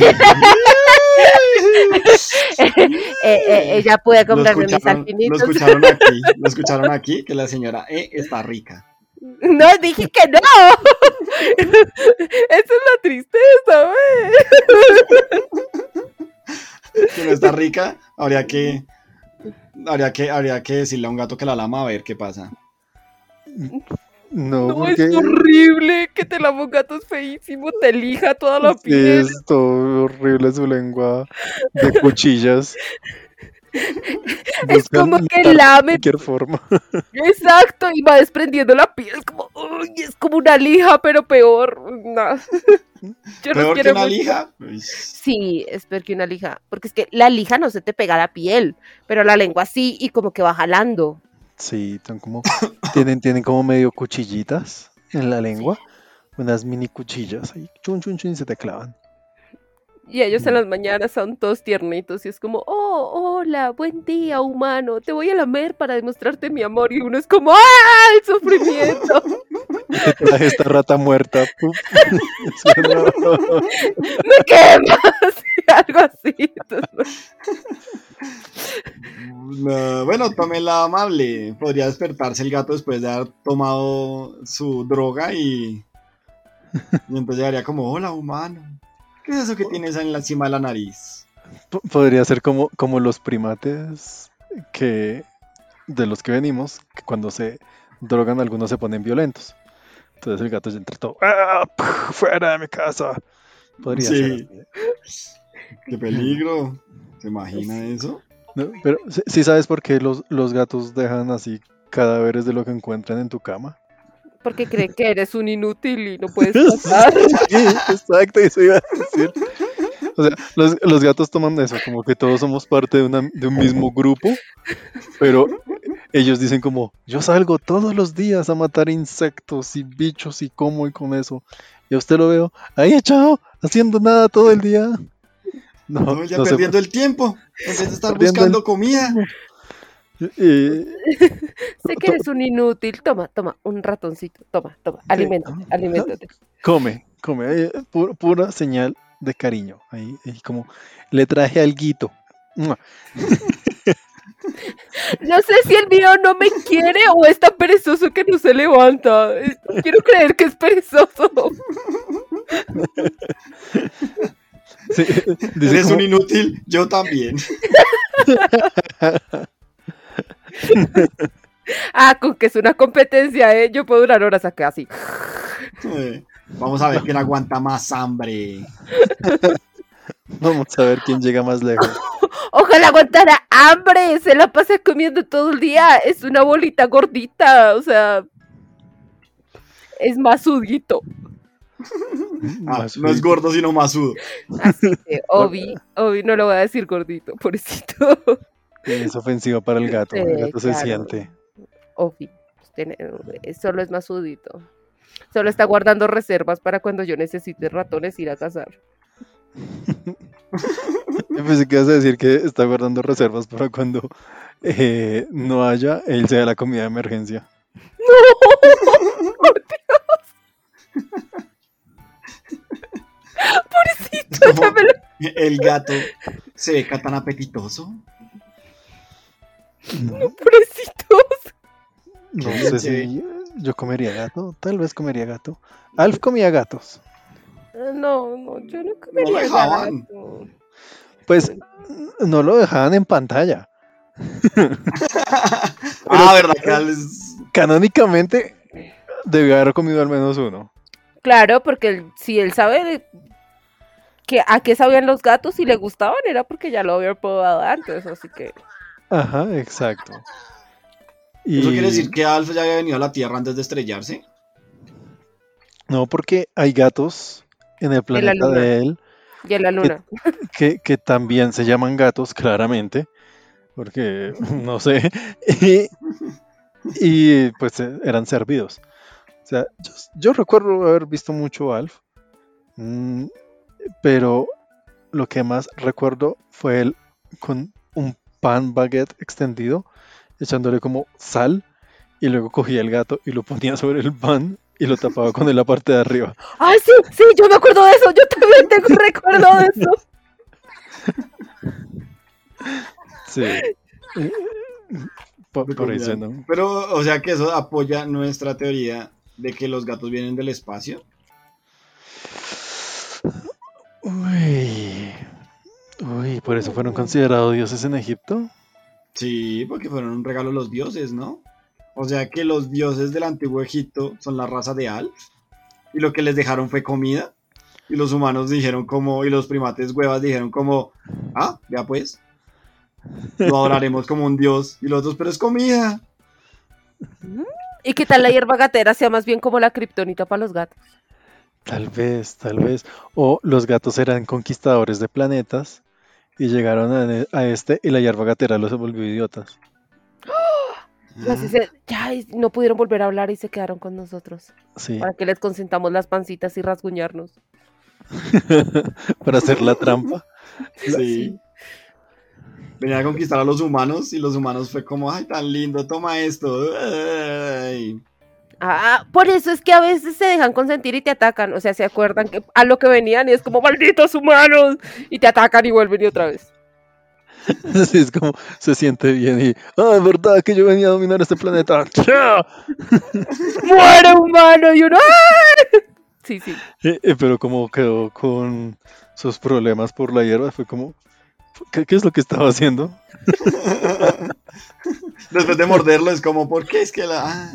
ella puede comprarme mis escucharon, lo escucharon aquí, lo escucharon aquí, que la señora E está rica. No, dije que no. Esa es la tristeza, güey. Si no está rica, habría que, habría que, habría que decirle a un gato que la lama a ver qué pasa. No, No, es horrible que te lava un gato es feísimo, te lija toda la sí, piel. es todo horrible su lengua de cuchillas. Es como que imitar de lame. cualquier forma. Exacto, y va desprendiendo la piel. Como, uy, es como una lija, pero peor. No. Yo no Peor que quiero una mucho. lija. Sí, es peor que una lija. Porque es que la lija no se te pega la piel, pero la lengua sí, y como que va jalando. Sí, son como, tienen, tienen como medio cuchillitas en la lengua, unas mini cuchillas ahí, chun, chun, chun, y se te clavan. Y ellos en Mm. las mañanas son todos tiernitos y es como, oh, hola, buen día, humano, te voy a lamer para demostrarte mi amor. Y uno es como, ¡ah, el sufrimiento! Esta rata muerta. ¡Me quemas! Algo así. Entonces, No, bueno, tome la amable. Podría despertarse el gato después de haber tomado su droga y, y entonces llegaría como, hola humano. ¿Qué es eso que tienes en la cima de la nariz? P- Podría ser como, como los primates que de los que venimos, que cuando se drogan algunos se ponen violentos. Entonces el gato ya entra todo, ¡Ah, puf, fuera de mi casa. Podría Sí. ser así. ¡Qué peligro! ¿Se imagina eso? No, pero ¿sí, sí sabes por qué los, los gatos dejan así cadáveres de lo que encuentran en tu cama? Porque creen que eres un inútil y no puedes pasar. Sí, exacto, eso iba a decir. O sea, los, los gatos toman eso, como que todos somos parte de, una- de un mismo grupo, pero ellos dicen como, yo salgo todos los días a matar insectos y bichos y como y con eso. Y a usted lo veo ahí echado, haciendo nada todo el día. No, No, ya no perdiendo el tiempo. En vez de estar Perdiendo buscando el- comida. Eh, sé que eres un inútil. Toma, toma, un ratoncito. Toma, toma. Aliméntate, aliméntate. come, come, eh, pu- pura señal de cariño. Ahí, ahí como le traje alguito. No sé si el mío no me quiere o es tan perezoso que no se levanta. Quiero creer que es perezoso. Sí, dice Eres como- un inútil, yo también. Ah, con que es una competencia, ¿eh? Yo puedo durar horas acá así. Vamos a ver quién aguanta más hambre. Vamos a ver quién llega más lejos. Ojalá aguantara hambre. Se la pasa comiendo todo el día. Es una bolita gordita. O sea. Es masudito. Ah, Más no es gordo, sino masudo. Así que, Obi, Obi, no lo voy a decir gordito, pobrecito. Es ofensivo para el gato. El gato se siente. Obi, tiene- eh, solo es masudito. Solo está guardando reservas para cuando yo necesite ratones ir a cazar. Yo pensé que ibas a decir que está guardando reservas para cuando eh, no haya, él sea la comida de emergencia. ¡Por Dios! Pobrecito, ya me lo- El gato se ve tan apetitoso. No, Pobrecitos. no sé si yo comería gato. Tal vez comería gato. Alf comía gatos. Ah, No, no, yo no comería dejaban. gato. Pues no lo dejaban en pantalla. ah, verdad Canónicamente debió haber comido al menos uno. Claro, porque él- si él sabe que a qué sabían los gatos y le gustaban, era porque ya lo había probado antes, así que... Ajá, exacto. Y ¿Eso quiere decir que Alf ya había venido a la Tierra antes de estrellarse? no, porque hay gatos en el planeta de él Y en la luna. que, que también se llaman gatos, claramente, porque no sé, y, y, pues eh, eran servidos. O sea, yo, yo recuerdo haber visto mucho Alf, mm, pero lo que más recuerdo fue él con un pan baguette extendido, echándole como sal, y luego cogía el gato y lo ponía sobre el pan y lo tapaba con él la parte de arriba. ¡Ay, sí! Sí, yo me acuerdo de eso. Yo también tengo recuerdo de eso. Sí. Por, por eso, ¿no? Pero, o sea que eso apoya nuestra teoría de que los gatos vienen del espacio. Uy. Uy, por eso fueron considerados dioses en Egipto. Sí, porque fueron un regalo a los dioses, ¿no? O sea que los dioses del antiguo Egipto son la raza de Alf. Y lo que les dejaron fue comida. Y los humanos dijeron como, y los primates huevas dijeron como, ah, ya pues. Lo adoraremos como un dios. Y los otros, pero es comida. ¿Y qué tal la hierba gatera sea más bien como la kriptonita para los gatos? Tal vez, tal vez. O los gatos eran conquistadores de planetas y llegaron a, a este y la hierba gatera los volvió idiotas. Así se- ya no pudieron volver a hablar y se quedaron con nosotros. Sí, Para que les consentamos las pancitas y rasguñarnos. para hacer la trampa. Sí. Venía a conquistar a los humanos y los humanos fue como, ay, tan lindo, toma esto. Ay. Ah, por eso es que a veces se dejan consentir y te atacan. O sea, se acuerdan que a lo que venían y es como malditos humanos. Y te atacan y vuelven y otra vez. Así es como se siente bien y, ah, es verdad que yo venía a dominar este planeta. ¡Muere humano! Y uno. ¡ah! Sí, sí. Eh, eh, Pero como quedó con sus problemas por la hierba, fue como, ¿qué, qué es lo que estaba haciendo? Después de morderlo es como, ¿por qué es que la...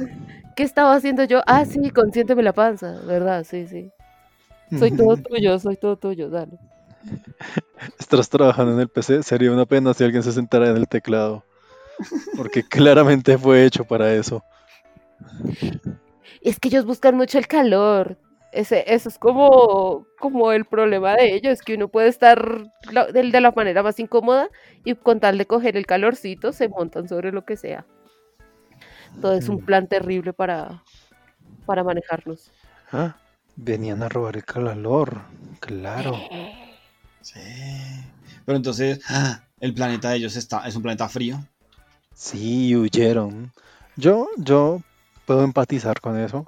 ¿Qué estaba haciendo yo? Ah, sí, consiénteme la panza, ¿verdad? Sí, sí. Soy todo tuyo, soy todo tuyo, dale. Estás trabajando en el PC, sería una pena si alguien se sentara en el teclado. Porque claramente fue hecho para eso. Es que ellos buscan mucho el calor. Ese, eso es como, como el problema de ellos, que uno puede estar la- de, de la manera más incómoda y con tal de coger el calorcito se montan sobre lo que sea. Todo es un Mm. plan terrible para, para manejarnos. Ah, venían a robar el calor. Claro. Sí. Pero entonces, ah, el planeta de ellos está, es un planeta frío. Sí, huyeron. Yo, yo puedo empatizar con eso.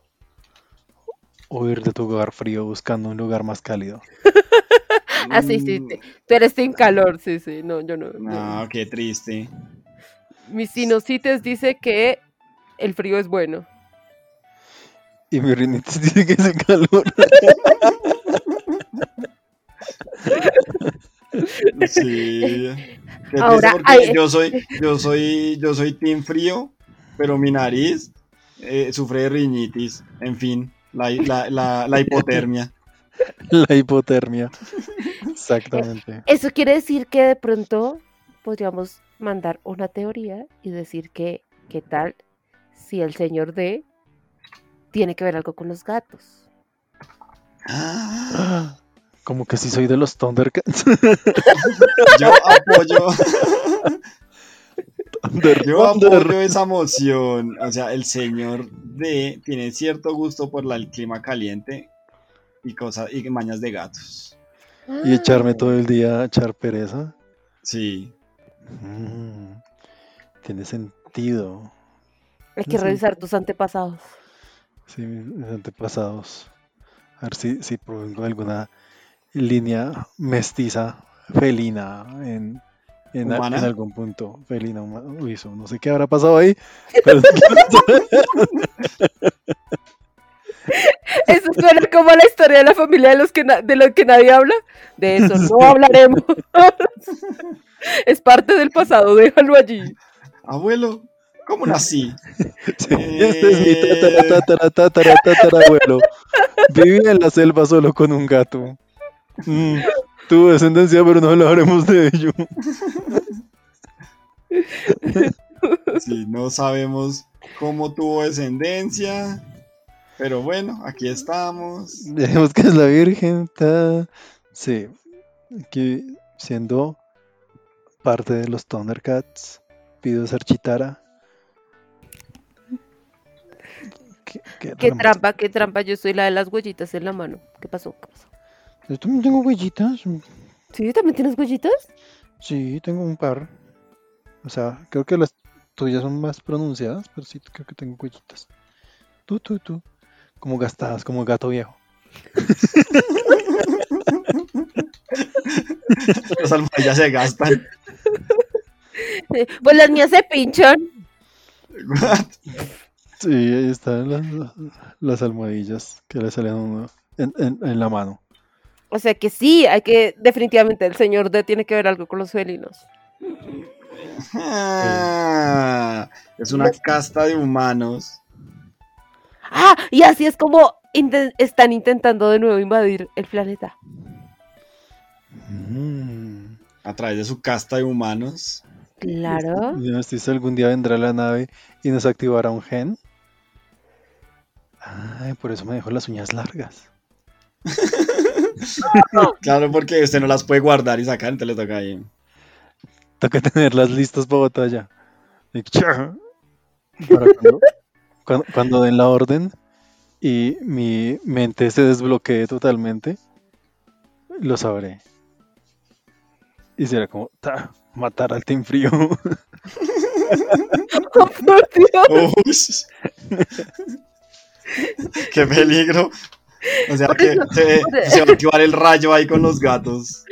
Huir de tu lugar frío buscando un lugar más cálido. Ah, sí, sí, te- tú eres sin calor, sí, sí, no, yo no. No, no. qué triste. Mi sinusitis dice que el frío es bueno. Y mi rinitis dice que es el calor. Sí. Ahora, hay- yo soy, yo soy, yo soy team frío, pero mi nariz eh, sufre de rinitis. En fin, la, la, la, la hipotermia. La hipotermia. Exactamente. Eso quiere decir que de pronto podríamos mandar una teoría y decir que, ¿qué tal si el señor D tiene que ver algo con los gatos? Ah, Como que si soy de los Thundercats. Yo apoyo, Thunder, yo Thunder. apoyo esa moción. O sea, el señor D tiene cierto gusto por la- el clima caliente y cosas y mañas de gatos. Y echarme todo el día a echar pereza. Sí. Mm, tiene sentido. Hay que Sí. revisar tus antepasados. Sí, mis antepasados. A ver si, si provengo de alguna línea mestiza, felina, en, en, algún punto. Felina, humana. Uy, eso, no sé qué habrá pasado ahí. pero- Eso suena como la historia de la familia de los que de lo que nadie habla. De eso no hablaremos. es parte del pasado, déjalo allí. Abuelo, ¿cómo nací? Sí, este es mi tatara, tatara, tatara, tatarabuelo. Vivía en la selva solo con un gato. Mm, tuvo descendencia, pero no hablaremos de ello. Sí, no sabemos cómo tuvo descendencia. Pero bueno, aquí estamos. Dijimos que es la Virgen. Sí, aquí siendo parte de los Thundercats, pido ser Chitara. ¿Qué, qué Qué ramos? trampa, qué trampa. Yo soy la de las huellitas en la mano. ¿Qué pasó? ¿Qué pasó? Yo también tengo huellitas. ¿Sí? ¿También tienes huellitas? Sí, tengo un par. O sea, creo que las tuyas son más pronunciadas, pero sí, creo que tengo huellitas. Tú, tú, tú. Como gastadas, como gato viejo. Las almohadillas se gastan. Pues las mías se pinchan. Sí, ahí están las, las almohadillas que le salen en, en- en la mano. O sea que sí, hay que, definitivamente, el señor D tiene que ver algo con los felinos. Ah, es una casta de humanos. Ah, y así es como están intentando de nuevo invadir el planeta. Mm. A través de su casta de humanos. Claro. Yo no estoy si algún día vendrá la nave y nos activará un gen. Ay, por eso me dejó las uñas largas. Claro, porque usted no las puede guardar y sacar, entonces le toca ahí. Toca tenerlas listas para batalla. Para cuando, cuando- cuando den la orden y mi mente se desbloquee totalmente, lo sabré. Y será como, ta, matar al Team Frío. Oh. ¡Qué peligro! O sea que se, va a activar el rayo ahí con los gatos.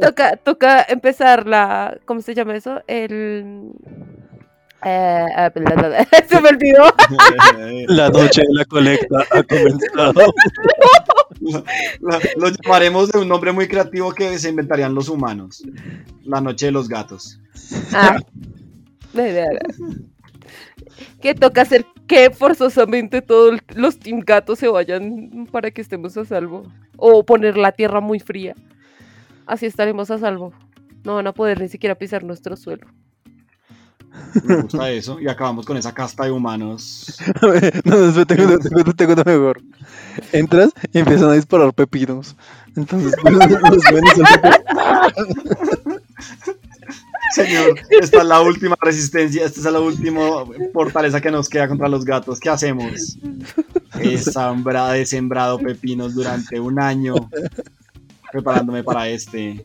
Toca, toca empezar la. ¿Cómo se llama eso? El. eh, ah, se me olvidó. La noche de la colecta ha comenzado. La- lo llamaremos de un nombre muy creativo que se inventarían los humanos. La noche de los gatos. Ah. Que toca hacer que forzosamente todos los team gatos se vayan para que estemos a salvo. O poner la tierra muy fría. Así estaremos a salvo. No van a poder ni siquiera pisar nuestro suelo. Me gusta eso. Y acabamos con esa casta de humanos. No, no, tengo, tengo, tengo mejor. Entras y empiezan a disparar pepinos. Entonces, los y son Señor, esta es la última resistencia, esta es la última fortaleza que nos queda contra los gatos. ¿Qué hacemos? He sembra- he sembrado pepinos durante un año preparándome para este.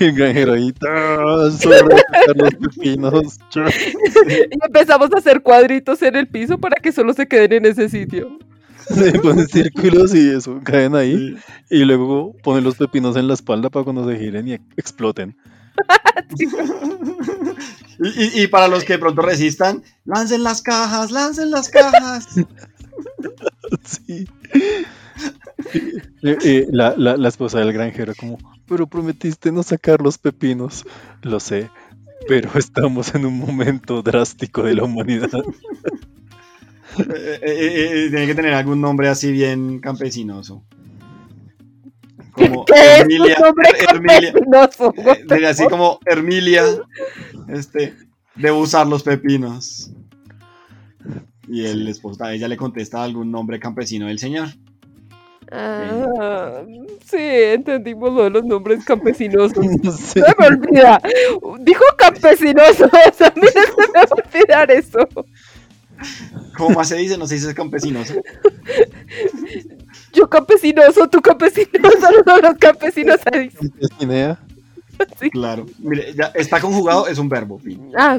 Ahí. ¡ta! Sobre los pepinos. Y empezamos a hacer cuadritos en el piso para que solo se queden en ese sitio. Se ponen círculos y eso, caen ahí. Y luego ponen los pepinos en la espalda para cuando se giren y exploten. Y, y- y para los que de pronto resistan, lancen las cajas, lancen las cajas. Sí. La, la, la esposa del granjero como, pero prometiste no sacar los pepinos. Lo sé, pero estamos en un momento drástico de la humanidad. Eh, eh, eh, tiene que tener algún nombre así bien campesinoso. Como ¿Qué es Hermilia, eh, así como Hermilia, este, debo usar los pepinos. Y el esposo ella le contesta algún nombre campesino del señor. Ah, sí, entendimos lo de los nombres campesinosos. Sí. Se me olvida. Dijo campesinoso. A mí no se me va a olvidar eso. ¿Cómo más se dice? No se dice campesinoso. Yo campesinoso, tú campesinoso, los dos campesinos ahí. Guinea. Sí. Claro. Mire, ya está conjugado, es un verbo. fin. Ah,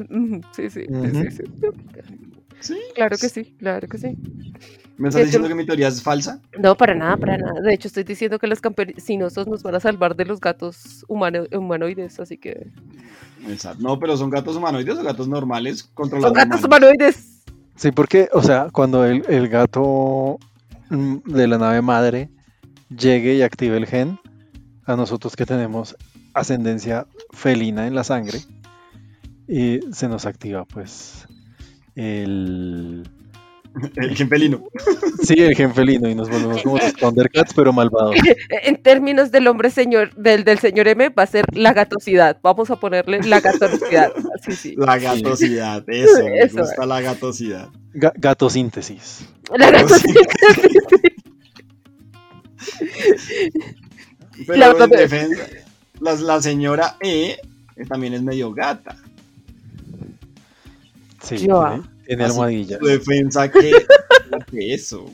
sí, sí, sí, sí, sí. ¿Sí? Claro que sí, claro que sí. ¿Me estás diciendo que mi teoría es falsa? No, para nada, para nada. De hecho, estoy diciendo que los campesinosos nos van a salvar de los gatos humano- humanoides, así que... Exacto. No, pero son gatos humanoides o gatos normales Son controlados. gatos humanoides. Sí, porque, o sea, cuando el, el gato de la nave madre llegue y active el gen, a nosotros que tenemos ascendencia felina en la sangre, y se nos activa, pues, el... El gen felino. Sí, el gen felino, y nos volvemos como los Thundercats, pero malvados. En términos del hombre señor, del, del señor M, va a ser la gatosidad. Vamos a ponerle la gatosidad. Sí, sí. La gatosidad, eso, me Eso gusta la gatosidad. Ga- gatosíntesis. La gatosidad. Pero La en gata- defensa, la, la señora E eh, también es medio gata. Sí, Yo. tiene, tiene Así, almohadillas. Su defensa que eso.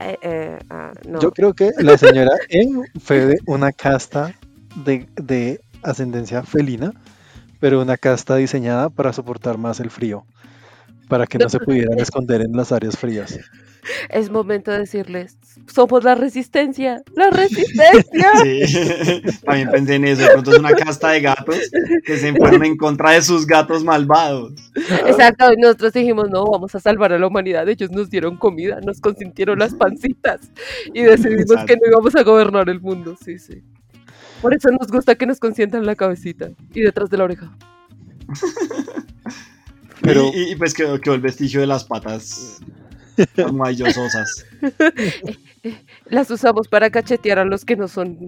Eh, eh, ah, no. Yo creo que la señora E fue de una casta de, de ascendencia felina, pero una casta diseñada para soportar más el frío, para que no se pudieran esconder en las áreas frías. Es momento de decirles, somos la resistencia, la resistencia. Sí. También pensé en eso. De pronto es una casta de gatos que se fueron en contra de sus gatos malvados. Exacto, y nosotros dijimos, no, vamos a salvar a la humanidad. Ellos nos dieron comida, nos consintieron las pancitas y decidimos Exacto. que no íbamos a gobernar el mundo. Sí, sí. Por eso nos gusta que nos consientan la cabecita y detrás de la oreja. Pero- Y, pues quedó, quedó el vestigio de las patas almohadillosas. Las usamos para cachetear a los que no son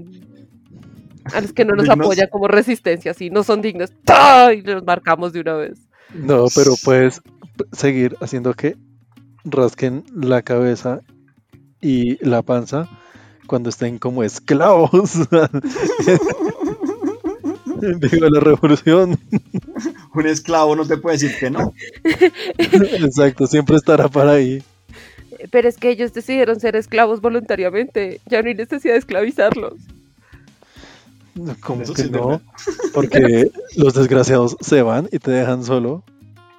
A los que no nos ¿Dignos? apoya como resistencia, si no son dignos, y los marcamos de una vez. No, pero puedes seguir haciendo que rasquen la cabeza y la panza cuando estén como esclavos. Viva la revolución. Un esclavo no te puede decir que no. Exacto, siempre estará para ahí. Pero es que ellos decidieron ser esclavos voluntariamente, ya no hay necesidad de esclavizarlos. Como Eso que es no, porque los desgraciados se van y te dejan solo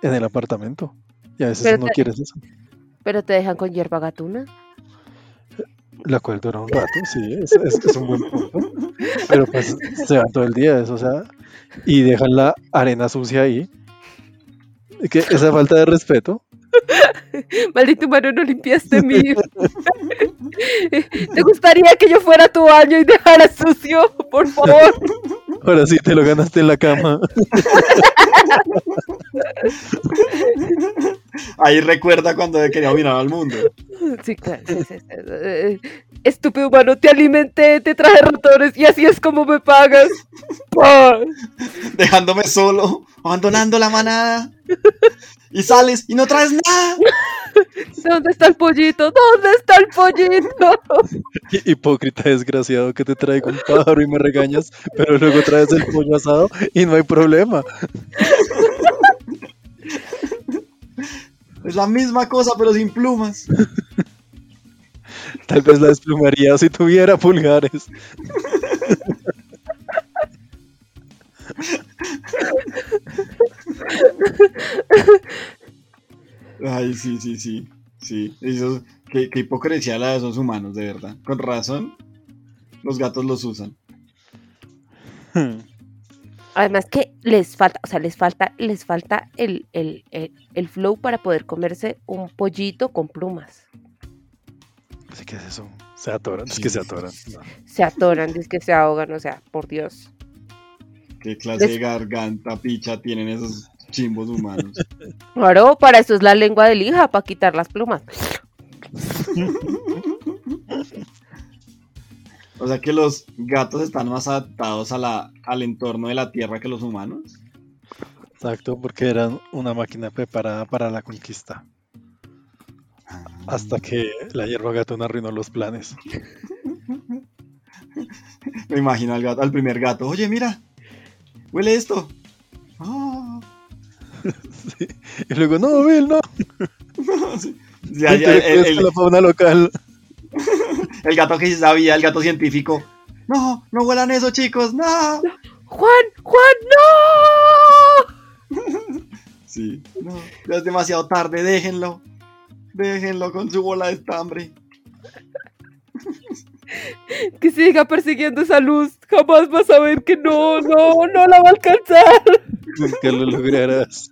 en el apartamento. Y a veces Pero no te- quieres eso. Pero te dejan con hierba gatuna. La cual dura un rato, sí, es, es- es un buen punto. Pero pues se van todo el día, eso, o sea, y dejan la arena sucia ahí. Que esa falta de respeto. Maldito humano, no limpiaste mi. ¿Te gustaría que yo fuera a tu baño y dejara sucio? Por favor. Ahora sí te lo ganaste en la cama. Ahí recuerda cuando quería dominar al mundo. Sí, claro. sí, sí, sí. Eh, Estúpido humano, te alimenté, te traje ratones y así es como me pagas. ¡Pah! Dejándome solo, abandonando la manada. Y sales y no traes nada. ¿Dónde está el pollito? ¿Dónde está el pollito? Hipócrita desgraciado que te traigo un pájaro y me regañas, pero luego traes el pollo asado y no hay problema. Es la misma cosa, pero sin plumas. Tal vez la desplumaría si tuviera pulgares. Ay, sí, sí, sí. Sí. Eso, qué, qué hipocresía la de esos humanos, de verdad. Con razón, los gatos los usan. Además que les falta, o sea, les falta, les falta el, el, el, el flow para poder comerse un pollito con plumas. Así que es eso. Se atoran, es que se atoran. No. Se atoran, es que se ahogan, o sea, por Dios. Qué clase Les- de garganta picha tienen esos chimbos humanos. Claro, para eso es la lengua de lija, para quitar las plumas. O sea que los gatos están más adaptados a la, al entorno de la tierra que los humanos. Exacto, porque eran una máquina preparada para la conquista. Hasta que la hierba gatuna arruinó los planes. Me imagino al, gato, al primer gato. Oye, mira, huele esto. Ah. Sí. Y luego, no, Bill, no. Sí. Ya, ya, el, la fauna local. el gato que sí sabía, el gato científico. No, no huelan eso, chicos, no. Juan, Juan, no. Sí, no, ya es demasiado tarde, déjenlo. Déjenlo con su bola de estambre. Que siga persiguiendo esa luz. Jamás vas a ver que no, no, no la va a alcanzar. Nunca lo lograrás.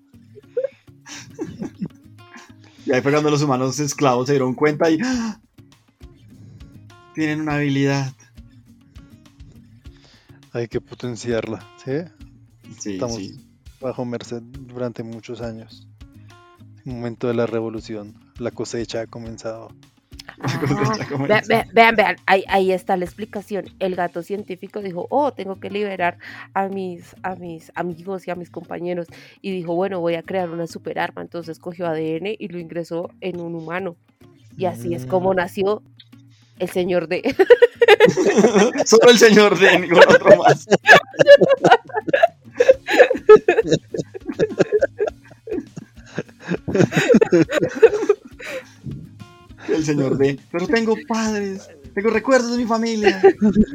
Y ahí fue cuando los humanos esclavos se dieron cuenta y ¡ah! tienen una habilidad. Hay que potenciarla, ¿sí? Sí, Estamos sí. bajo merced durante muchos años. Momento de la revolución. La cosecha ha comenzado. Ah, vean, vean, ahí, ahí está la explicación. El gato científico dijo, oh, tengo que liberar a mis, a mis amigos y a mis compañeros. Y dijo, bueno, voy a crear una super arma. Entonces cogió ADN y lo ingresó en un humano. Y así es como Mm. nació el señor de... Solo el señor de ningún otro más. El señor de. Pero tengo padres, tengo recuerdos de mi familia.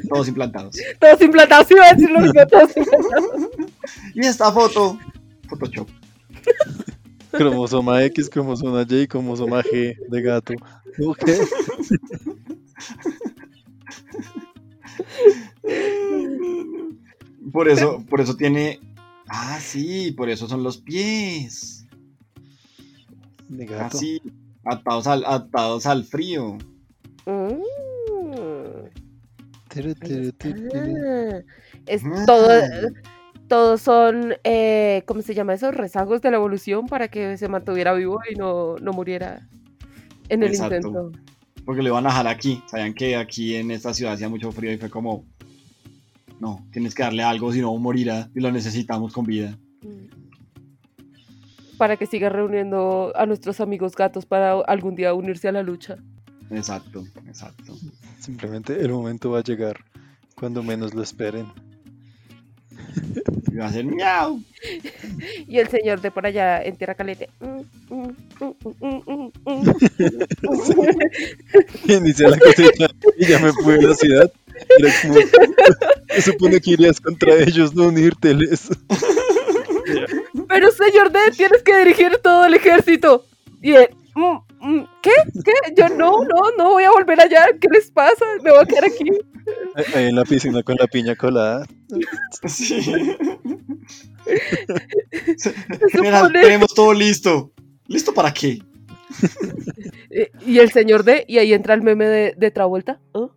Todos implantados. Todos implantados, iba a decir lo mismo, todos implantados. Y esta foto, Photoshop. Cromosoma X, cromosoma Y, cromosoma G de gato. Ok. Por eso, por eso tiene. Ah, sí, por eso son los pies. De gato. Así, atados al, atados al frío. Mm. Es Ah. todo, todos son, eh, ¿cómo se llama eso? Rezagos de la evolución para que se mantuviera vivo y no, no muriera en el Exacto. intento. Porque lo iban a dejar aquí. Sabían que aquí en esta ciudad hacía mucho frío y fue como. No, tienes que darle algo, si no morirá y lo necesitamos con vida. Mm. Para que siga reuniendo a nuestros amigos gatos para algún día unirse a la lucha. Exacto, exacto. Simplemente el momento va a llegar cuando menos lo esperen. Y va a ser miau. Y el señor de por allá en Tierra Caliente. mm, mm, mm. Inicia la cosecha y ya me fui a la ciudad. Era como, se supone que irías contra ellos, no unírteles. Pero señor D, tienes que dirigir todo el ejército. Y él, "Mm, mm, ¿qué? ¿Qué? Yo no, no, no voy a volver allá. ¿Qué les pasa? Me voy a quedar aquí. Ahí en la piscina con la piña colada. Sí. General, supone- tenemos todo listo. ¿Listo para qué? Y el señor D, y ahí entra el meme de, de Travolta. ¿Ah?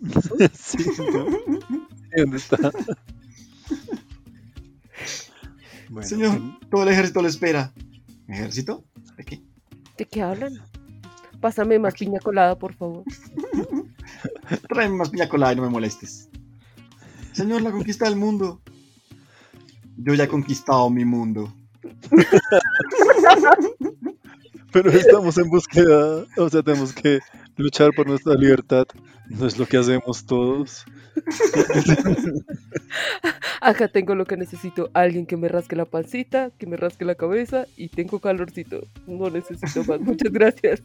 Sí, ¿no? ¿Dónde está? Bueno, Señor, todo el ejército lo espera. ¿Ejército? ¿De qué? ¿De qué hablan? Pásame más piña colada, por favor. Tráeme más piña colada y no me molestes. Señor, la conquista del mundo. Yo ya he conquistado mi mundo. Pero estamos en búsqueda, o sea, tenemos que luchar por nuestra libertad. No es lo que hacemos todos. Acá tengo lo que necesito. Alguien que me rasque la pancita, que me rasque la cabeza y tengo calorcito. No necesito más. Muchas gracias.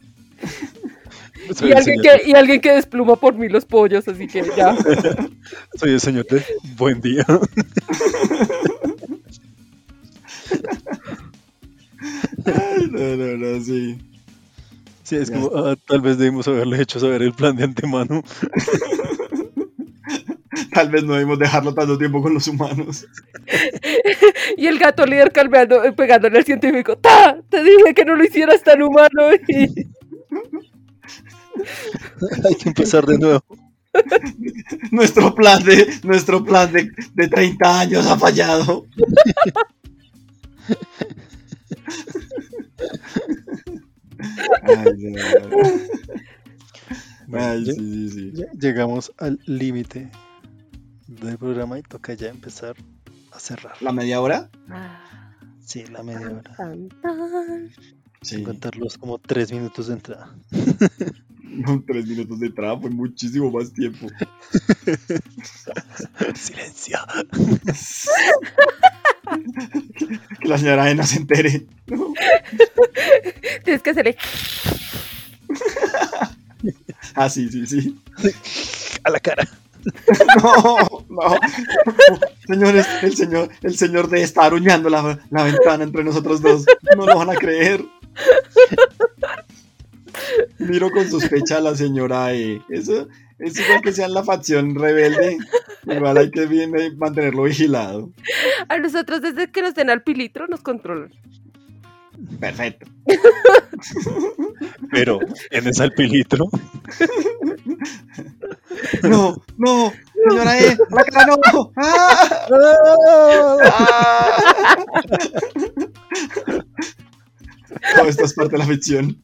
Soy Y alguien, que, y alguien que despluma por mí los pollos, así que ya. soy el señor de buen día. Ay, no, no, no, sí. Sí, es Ya como, ah, tal vez debimos haberle hecho saber el plan de antemano. Tal vez no debimos dejarlo tanto tiempo con los humanos. Y el gato líder calmeando, eh, pegándole al científico. ¡Ta! Te dije que no lo hicieras tan humano. Y- Hay que empezar de nuevo. Nuestro plan de, nuestro plan de, de 30 años ha fallado. Ay, no, no. Bueno, Ay, lle- sí, sí, sí. ya llegamos al límite del programa y toca ya empezar a cerrar. ¿La media hora? Ah, Sí, la media hora. tan, tan. Sí. Sin contar los como tres minutos de entrada. No, tres minutos de entrada fue muchísimo más tiempo. Silencio. Que la señora no se entere. Tienes que hacerle. Ah, sí, sí, sí. A la cara. No, no. Señores, el señor, el señor de está aruñando la, la ventana entre nosotros dos. No lo van a creer. Miro con sospecha a la señora E. Eso es igual que sea la facción rebelde. Igual hay que bien, eh, mantenerlo vigilado. A nosotros, desde que nos den al pilitro, nos controlan. Perfecto. Pero, ¿tienes al pilitro? No, no, señora E, la cara no. ¡Ah! ¡Ah! Todo esto es parte de la ficción.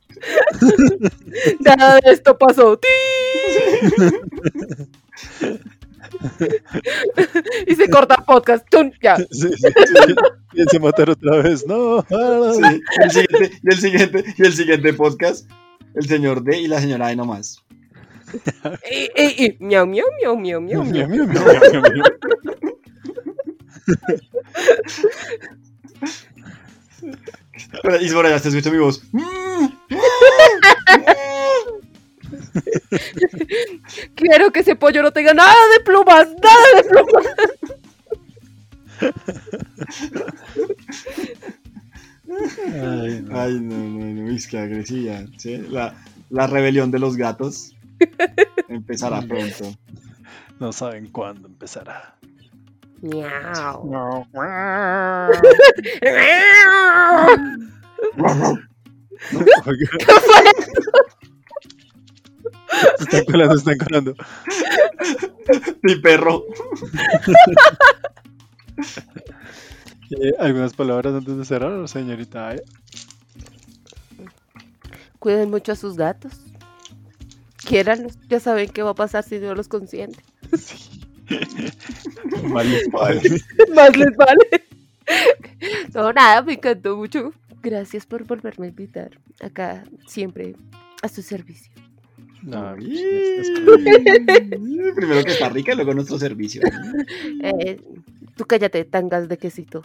Nada de esto pasó. ¡Ti! y se corta el podcast. ¡Tum! Ya. Sí, sí, sí. Piensa matar otra vez. No. Sí, y el siguiente, y el siguiente, y el siguiente podcast, el señor D y la señora E nomás. Y, y, y, miau, miau, miau, miau, miau, Miau, miau. miau, miau, miau, miau, miau. Y por allá se escucha mi voz. Quiero que ese pollo no tenga nada de plumas, nada de plumas. Ay, no. Ay, no, no, no, es que agresiva. ¿sí? La, la rebelión de los gatos empezará pronto. No saben cuándo empezará. Miau. Se están colando, se están colando. Mi perro. Eh, ¿Algunas palabras antes de cerrar, señorita? Cuiden mucho a sus gatos. Quiéranlos. Ya saben qué va a pasar si no los consienten. Sí. Más les vale. Más les vale. No, nada, me encantó mucho. Gracias por volverme a invitar. Acá siempre a su servicio. No, Uy. es- es- Primero que está rica y luego nuestro servicio. Eh, tú cállate, tangas de quesito.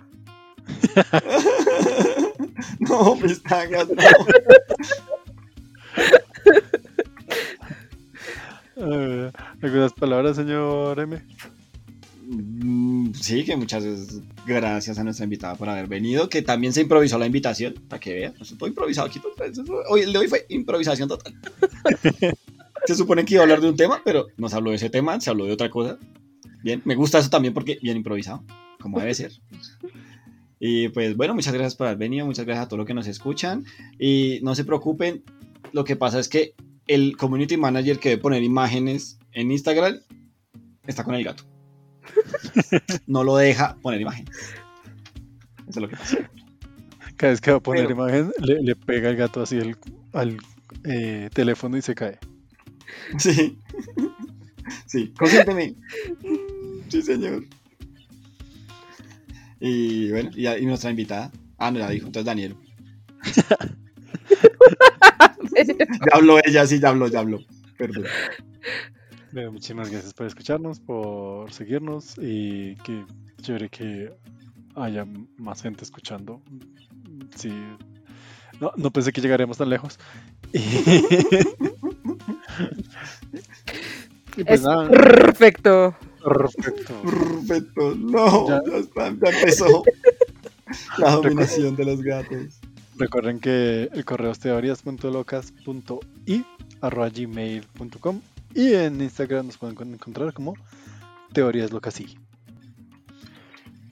no, mis tangas, no. ¿Algunas palabras, señor M? Mm, Sí, que muchas gracias a nuestra invitada por haber venido, que también se improvisó la invitación, para que vean. Eso todo improvisado aquí. fue- Hoy, el de hoy fue improvisación total. se supone que iba a hablar de un tema, pero no se habló de ese tema, se habló de otra cosa. Bien, me gusta eso también porque bien improvisado, como debe ser. Y pues bueno, muchas gracias por haber venido, muchas gracias a todos los que nos escuchan. Y no se preocupen, lo que pasa es que el community manager que debe poner imágenes en Instagram está con el gato. No lo deja poner imágenes. Eso es lo que pasa. Cada vez que va a poner Pero- imagen, le, le pega el gato así el- al eh, teléfono y se cae. Sí. Sí, consiénteme. Sí, señor. Y bueno, y, y nuestra invitada. Ah, no, ya dijo, entonces Daniel. Ya habló ella, sí, ya habló, ya habló. Perdón. Bueno, muchísimas gracias por escucharnos, por seguirnos y que chévere que haya más gente escuchando. Sí. No, no pensé que llegaríamos tan lejos. Y, y pues Es nada, perfecto. perfecto. Perfecto. No, Ya. ya, está, ya empezó la dominación de los gatos. Recuerden que el correo es teorías.locas.i arroba gmail.com y en Instagram nos pueden encontrar como teorías locas y.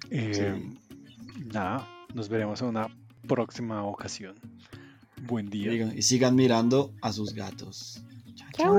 Eh, Nada, nos veremos en una próxima ocasión. Buen día. Y sigan mirando a sus gatos. Chao.